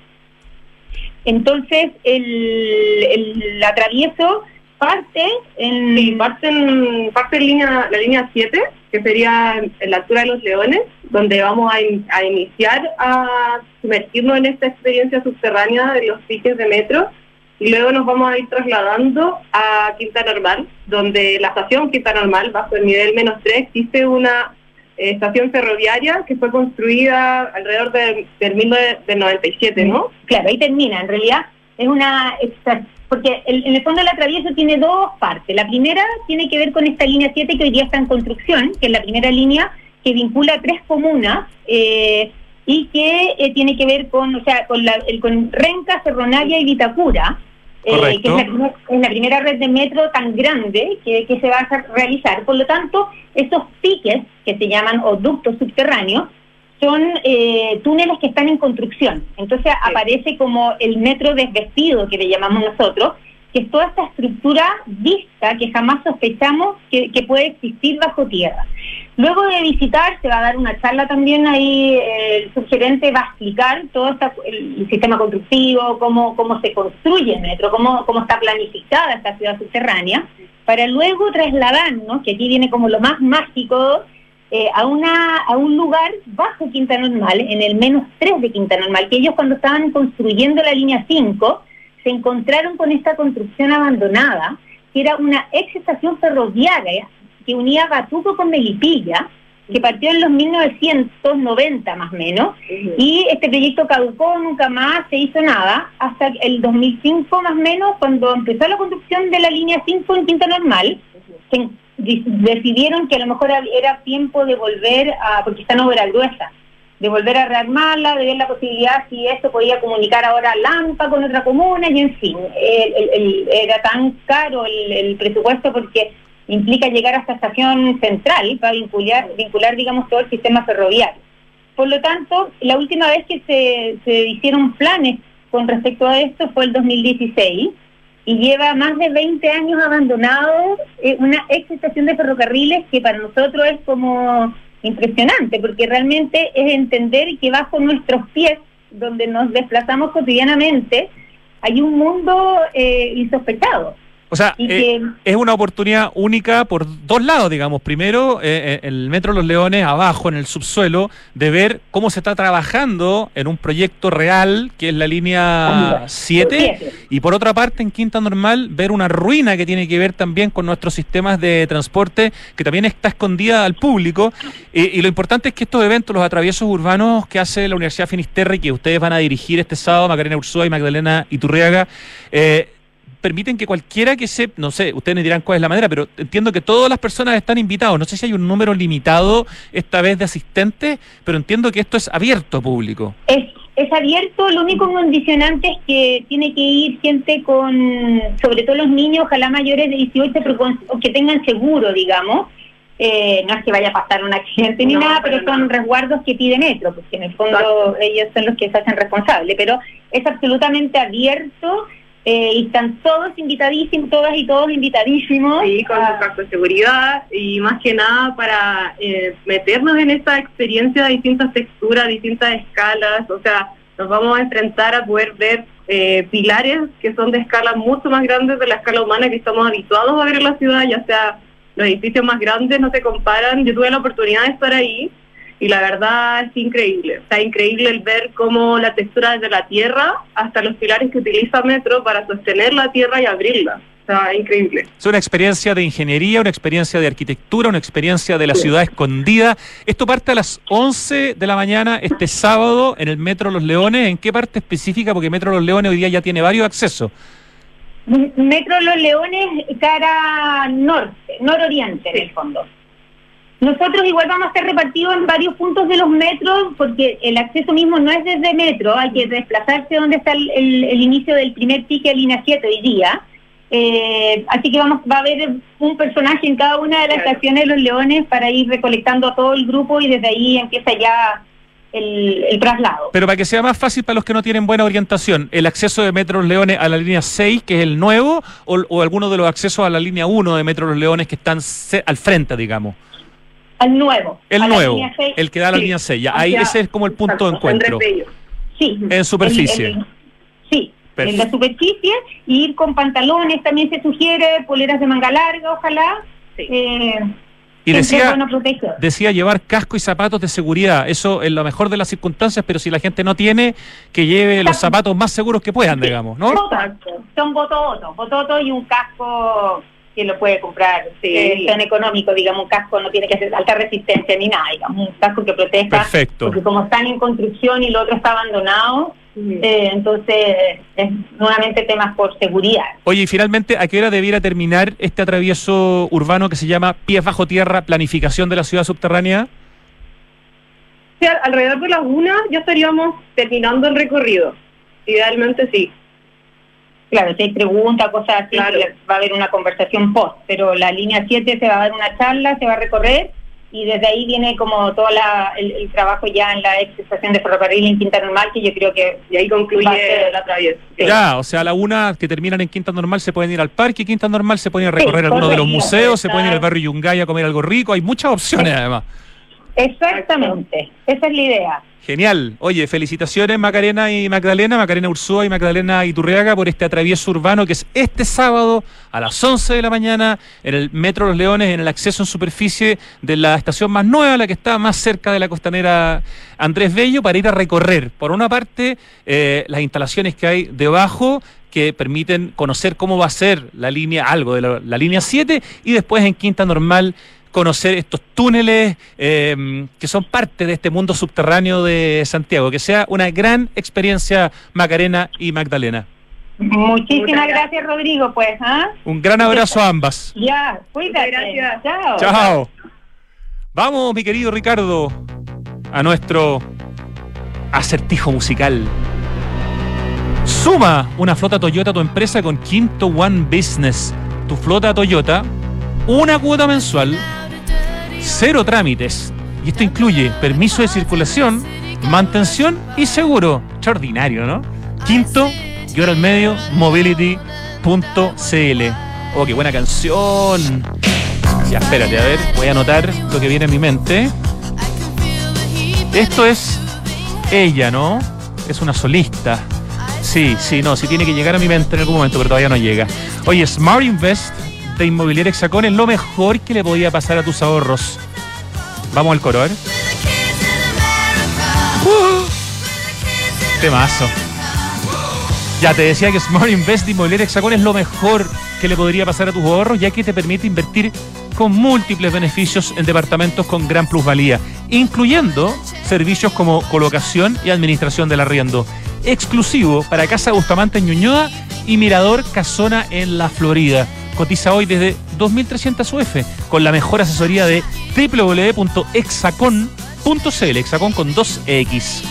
H: Entonces, el, el, atravieso parte en...
I: Sí, parte en, parte línea, la línea 7, que sería en la altura de los leones, donde vamos a, a iniciar a sumergirnos en esta experiencia subterránea de los piques de metro y luego nos vamos a ir trasladando a Quinta Normal, donde la estación Quinta Normal, bajo el nivel menos 3, existe una eh, estación ferroviaria que fue construida alrededor de, del 1997, ¿no?
H: Claro, ahí termina. En realidad es una... Porque en el fondo el atravieso tiene dos partes. La primera tiene que ver con esta línea 7 que hoy día está en construcción, que es la primera línea que vincula tres comunas. Eh, y que eh, tiene que ver con, o sea, con, la, el, con Renca, Cerronavia y Vitacura, eh, que es la, primera red de metro tan grande que, que, se va a realizar. Por lo tanto, esos piques, que se llaman o ductos subterráneos, son eh, túneles que están en construcción. Entonces aparece como el metro desvestido, que le llamamos nosotros, que es toda esta estructura vista que jamás sospechamos que, puede existir bajo tierra. Luego de visitar, se va a dar una charla también ahí, el sugerente va a explicar todo el sistema constructivo, cómo, cómo se construye el metro, cómo, cómo está planificada esta ciudad subterránea, para luego trasladarnos, que aquí viene como lo más mágico, eh, a, una, a un lugar bajo Quinta Normal, en el menos 3 de Quinta Normal, que ellos cuando estaban construyendo la línea 5, se encontraron con esta construcción abandonada, que era una ex estación ferroviaria que unía Batuco con Melipilla, que partió en los 1990 más o menos, y este proyecto caducó, nunca más se hizo nada, hasta el 2005 más o menos, cuando empezó la construcción de la línea 5 en Quinta Normal, decidieron que a lo mejor era tiempo de volver a, porque está en obra gruesa, de volver a rearmarla, de ver la posibilidad si esto podía comunicar ahora Lampa con otra comuna y en fin, era tan caro el, presupuesto porque implica llegar hasta estación central para vincular, vincular digamos todo el sistema ferroviario. Por lo tanto, la última vez que se, se hicieron planes con respecto a esto fue el 2016 y lleva más de 20 años abandonado eh, una ex estación de ferrocarriles que para nosotros es como impresionante, porque realmente es entender que bajo nuestros pies, donde nos desplazamos cotidianamente, hay un mundo eh, insospechado.
B: O sea, eh, es una oportunidad única por dos lados, digamos. Primero, eh, eh, el Metro Los Leones, abajo, en el subsuelo, de ver cómo se está trabajando en un proyecto real, que es la línea 7. Y por otra parte, en Quinta Normal, ver una ruina que tiene que ver también con nuestros sistemas de transporte, que también está escondida al público. Eh, y lo importante es que estos eventos, los atraviesos urbanos que hace la Universidad Finisterre y que ustedes van a dirigir este sábado, Macarena Ursúa y Magdalena Iturriaga, eh, permiten que cualquiera que se, no sé, ustedes me dirán cuál es la manera, pero entiendo que todas las personas están invitados. No sé si hay un número limitado esta vez de asistentes, pero entiendo que esto es abierto a público.
H: Es, es abierto, lo único condicionante es que tiene que ir gente con, sobre todo los niños, ojalá mayores de 18, pero con- o que tengan seguro, digamos. Eh, no es que vaya a pasar un accidente ni
I: No,
H: nada,
I: pero
H: pero son resguardos que pide Metro, porque en el fondo
I: Exacto.
H: ellos son los que se hacen responsables. Pero es absolutamente abierto eh, y están todos invitadísimos, todas y todos invitadísimos.
I: Sí, con su de seguridad y más que nada para eh, meternos en esta experiencia de distintas texturas, distintas escalas, o sea, nos vamos a enfrentar a poder ver eh, pilares que son de escalas mucho más grandes de la escala humana que estamos habituados a ver en la ciudad, ya sea los edificios más grandes no se comparan, yo tuve la oportunidad de estar ahí y la verdad es increíble, o sea, increíble el ver cómo la textura desde la tierra hasta los pilares que utiliza Metro para sostener la tierra y abrirla, o sea, increíble.
B: Es una experiencia de ingeniería, una experiencia de arquitectura, una experiencia de la ciudad escondida. Esto parte a las 11 de la mañana este sábado en el Metro Los Leones. ¿En qué parte específica? Porque Metro Los Leones hoy día ya tiene varios accesos.
H: Metro Los Leones, cara norte, nororiente en el fondo. Nosotros igual vamos a estar repartidos en varios puntos de los metros porque el acceso mismo no es desde metro, hay que desplazarse donde está el, el- el inicio del primer pique de línea 7 hoy día. Eh, así que vamos va a haber un personaje en cada una de las estaciones de los leones para ir recolectando a todo el grupo y desde ahí empieza ya el, el traslado.
B: Pero para que sea más fácil para los que no tienen buena orientación, el acceso de Metro Los Leones a la línea 6, que es el nuevo, o, o alguno de los accesos a la línea 1 de Metro Los Leones que están al frente, digamos.
H: Al nuevo.
B: El
H: la
B: nuevo, el que da la
H: Sí.
B: línea 6. Ya, ahí ese es como el punto de
H: en
B: encuentro.
H: Sí.
B: En superficie.
H: El- el- sí, en la superficie, y ir con pantalones también se sugiere, poleras de manga larga, ojalá. Eh,
B: Y decía, decía llevar casco y zapatos de seguridad. Eso es lo mejor de las circunstancias, pero si la gente no tiene, que lleve los zapatos más seguros que puedan, digamos, ¿no?
H: Exacto. Son bototos, bototos y un casco que lo puede comprar eh, tan económico, digamos, un casco no tiene que ser de alta resistencia ni nada, digamos, un casco que proteja.
B: Perfecto.
H: Porque como están en construcción y lo otro está abandonado, eh, entonces es nuevamente temas por seguridad.
B: Oye, y finalmente, ¿a qué hora debiera terminar este atravieso urbano que se llama Pies Bajo Tierra, Planificación de la Ciudad Subterránea?
I: Sí, al- alrededor de las una ya estaríamos terminando el recorrido. Idealmente sí.
H: Claro, si hay preguntas, cosas así, va a haber una conversación post, pero la línea 7 se va a dar una charla, se va a recorrer y desde ahí viene como todo la, el, el trabajo ya en la ex estación de ferrocarril en Quinta Normal, que yo creo que...
I: Y ahí concluye
H: ser-
I: la travesía.
B: Ya, o sea, a la una que terminan en Quinta Normal se pueden ir al parque, Quinta Normal se pueden ir a recorrer
H: Sí,
B: algunos de los museos, se pueden ir al barrio Yungay a comer algo rico, hay muchas opciones además.
H: Exactamente, esa es la idea.
B: Genial. Oye, felicitaciones Macarena y Magdalena, Macarena Ursúa y Magdalena Iturriaga por este atravieso urbano que es este sábado a las 11 de la mañana en el Metro Los Leones, en el acceso en superficie de la estación más nueva, la que está más cerca de la costanera Andrés Bello, para ir a recorrer, por una parte, eh, las instalaciones que hay debajo que permiten conocer cómo va a ser la línea, algo de la, la línea 7, y después en Quinta Normal conocer estos túneles eh, que son parte de este mundo subterráneo de Santiago. Que sea una gran experiencia Macarena y Magdalena.
H: Muchísimas gracias, Rodrigo, pues, ¿ah?
B: Un gran abrazo a ambas.
H: Ya, cuídate. Gracias. Chao.
B: Chao. Vamos, mi querido Ricardo, a nuestro acertijo musical. Suma una flota Toyota a tu empresa con Quinto One Business. Tu flota Toyota, una cuota mensual, cero trámites. Y esto incluye permiso de circulación, mantención y seguro. Extraordinario, ¿no? Quinto, y ahora al medio, mobility.cl. Oh, qué buena canción. Ya, espérate, a ver, voy a anotar lo que viene en mi mente. Esto es ella, ¿no? Es una solista. Sí, sí, no, sí tiene que llegar a mi mente en algún momento, pero todavía no llega. Oye, Smart Invest de Inmobiliaria Hexacón es lo mejor que le podía pasar a tus ahorros. Vamos al coro, ver. Uh, temazo. Ya te decía que Smart Invest de Inmobiliaria Hexacón es lo mejor que le podría pasar a tus ahorros, ya que te permite invertir con múltiples beneficios en departamentos con gran plusvalía, incluyendo servicios como colocación y administración del arriendo. Exclusivo para Casa Bustamante en y Mirador Casona en la Florida. Cotiza hoy desde 2.300 UF con la mejor asesoría de www.exacon.cl, Exacon con 2X.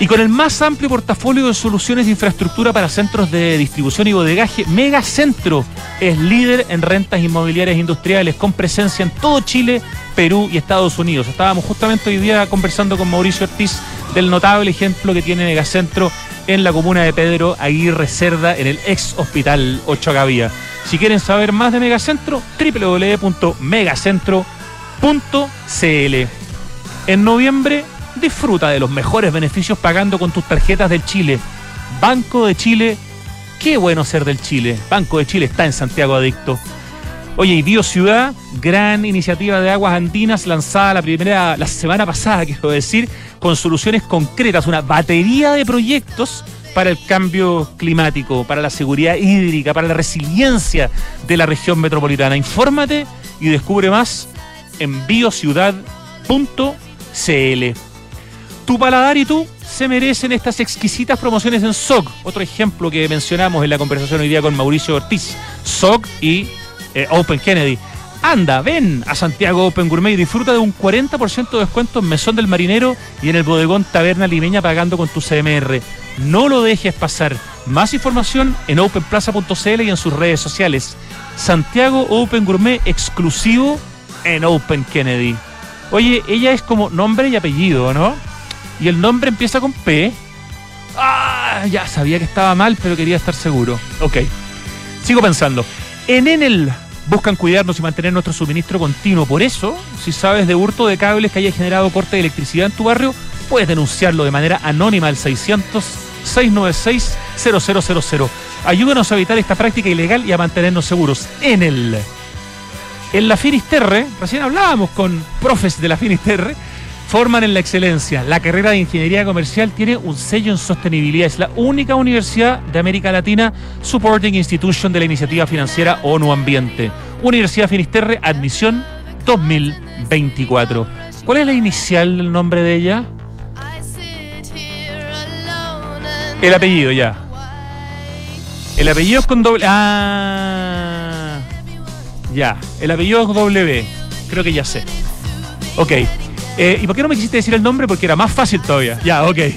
B: Y con el más amplio portafolio de soluciones de infraestructura para centros de distribución y bodegaje, Megacentro es líder en rentas inmobiliarias industriales con presencia en todo Chile, Perú y Estados Unidos. Estábamos justamente hoy día conversando con Mauricio Ortiz del notable ejemplo que tiene Megacentro en la comuna de Pedro Aguirre Cerda, en el ex hospital Ocho Gavía. Si quieren saber más de Megacentro, www.megacentro.cl. En noviembre disfruta de los mejores beneficios pagando con tus tarjetas del Chile. Banco de Chile, qué bueno ser del Chile. Banco de Chile está en Santiago Adicto. Oye, y Bio Ciudad, gran iniciativa de aguas andinas lanzada la primera, la semana pasada, quiero decir, con soluciones concretas, una batería de proyectos para el cambio climático, para la seguridad hídrica, para la resiliencia de la región metropolitana. Infórmate y descubre más en biociudad.cl. Tu paladar y tú se merecen estas exquisitas promociones en SOC. Otro ejemplo que mencionamos en la conversación hoy día con Mauricio Ortiz. SOC y eh, Open Kennedy. Anda, ven a Santiago Open Gourmet y disfruta de un 40% de descuento en Mesón del Marinero y en el bodegón Taberna Limeña pagando con tu CMR. No lo dejes pasar. Más información en openplaza.cl y en sus redes sociales. Santiago Open Gourmet exclusivo en Open Kennedy. Oye, ella es como nombre y apellido, ¿no? Y el nombre empieza con P. Ah, ya sabía que estaba mal, pero quería estar seguro. Ok. Sigo pensando. En Enel buscan cuidarnos y mantener nuestro suministro continuo. Por eso, si sabes de hurto de cables que haya generado corte de electricidad en tu barrio, puedes denunciarlo de manera anónima al 600 696 0000. Ayúdanos a evitar esta práctica ilegal y a mantenernos seguros. Enel. En la Finisterre, recién hablábamos con profes de la Finisterre, forman en la excelencia. La carrera de ingeniería comercial tiene un sello en sostenibilidad. Es la única universidad de América Latina supporting institution de la iniciativa financiera ONU Ambiente. Universidad Finisterre, admisión 2024. ¿Cuál es la inicial del nombre de ella? El apellido, ya. El apellido es con doble. Ah. Ya. El apellido es W. Creo que ya sé. Ok. Eh, ¿Y por qué no me quisiste decir el nombre? Porque era más fácil todavía. Ya, ok.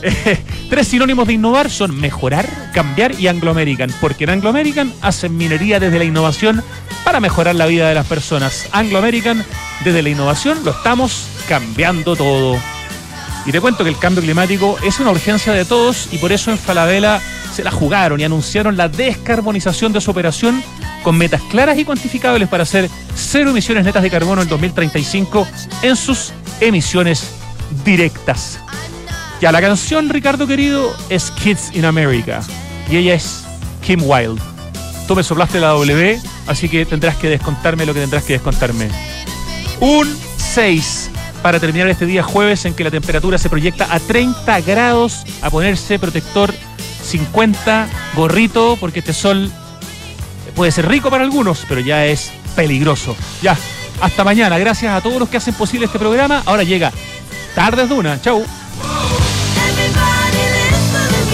B: Eh, tres sinónimos de innovar son mejorar, cambiar y Anglo American. Porque en Anglo American hacen minería desde la innovación para mejorar la vida de las personas. Anglo American, desde la innovación, lo estamos cambiando todo. Y te cuento que el cambio climático es una urgencia de todos y por eso en Falabella se la jugaron y anunciaron la descarbonización de su operación con metas claras y cuantificables para hacer cero emisiones netas de carbono en 2035 en sus emisiones directas. Ya, la canción, Ricardo querido, es Kids in America y ella es Kim Wilde. Tú me soplaste la W, así que tendrás que descontarme lo que tendrás que descontarme. Un 6 para terminar este día jueves en que la temperatura se proyecta a 30 grados, a ponerse protector 50, gorrito, porque este sol puede ser rico para algunos, pero ya es peligroso. Ya, hasta mañana. Gracias a todos los que hacen posible este programa. Ahora llega Tardes Duna. Chau.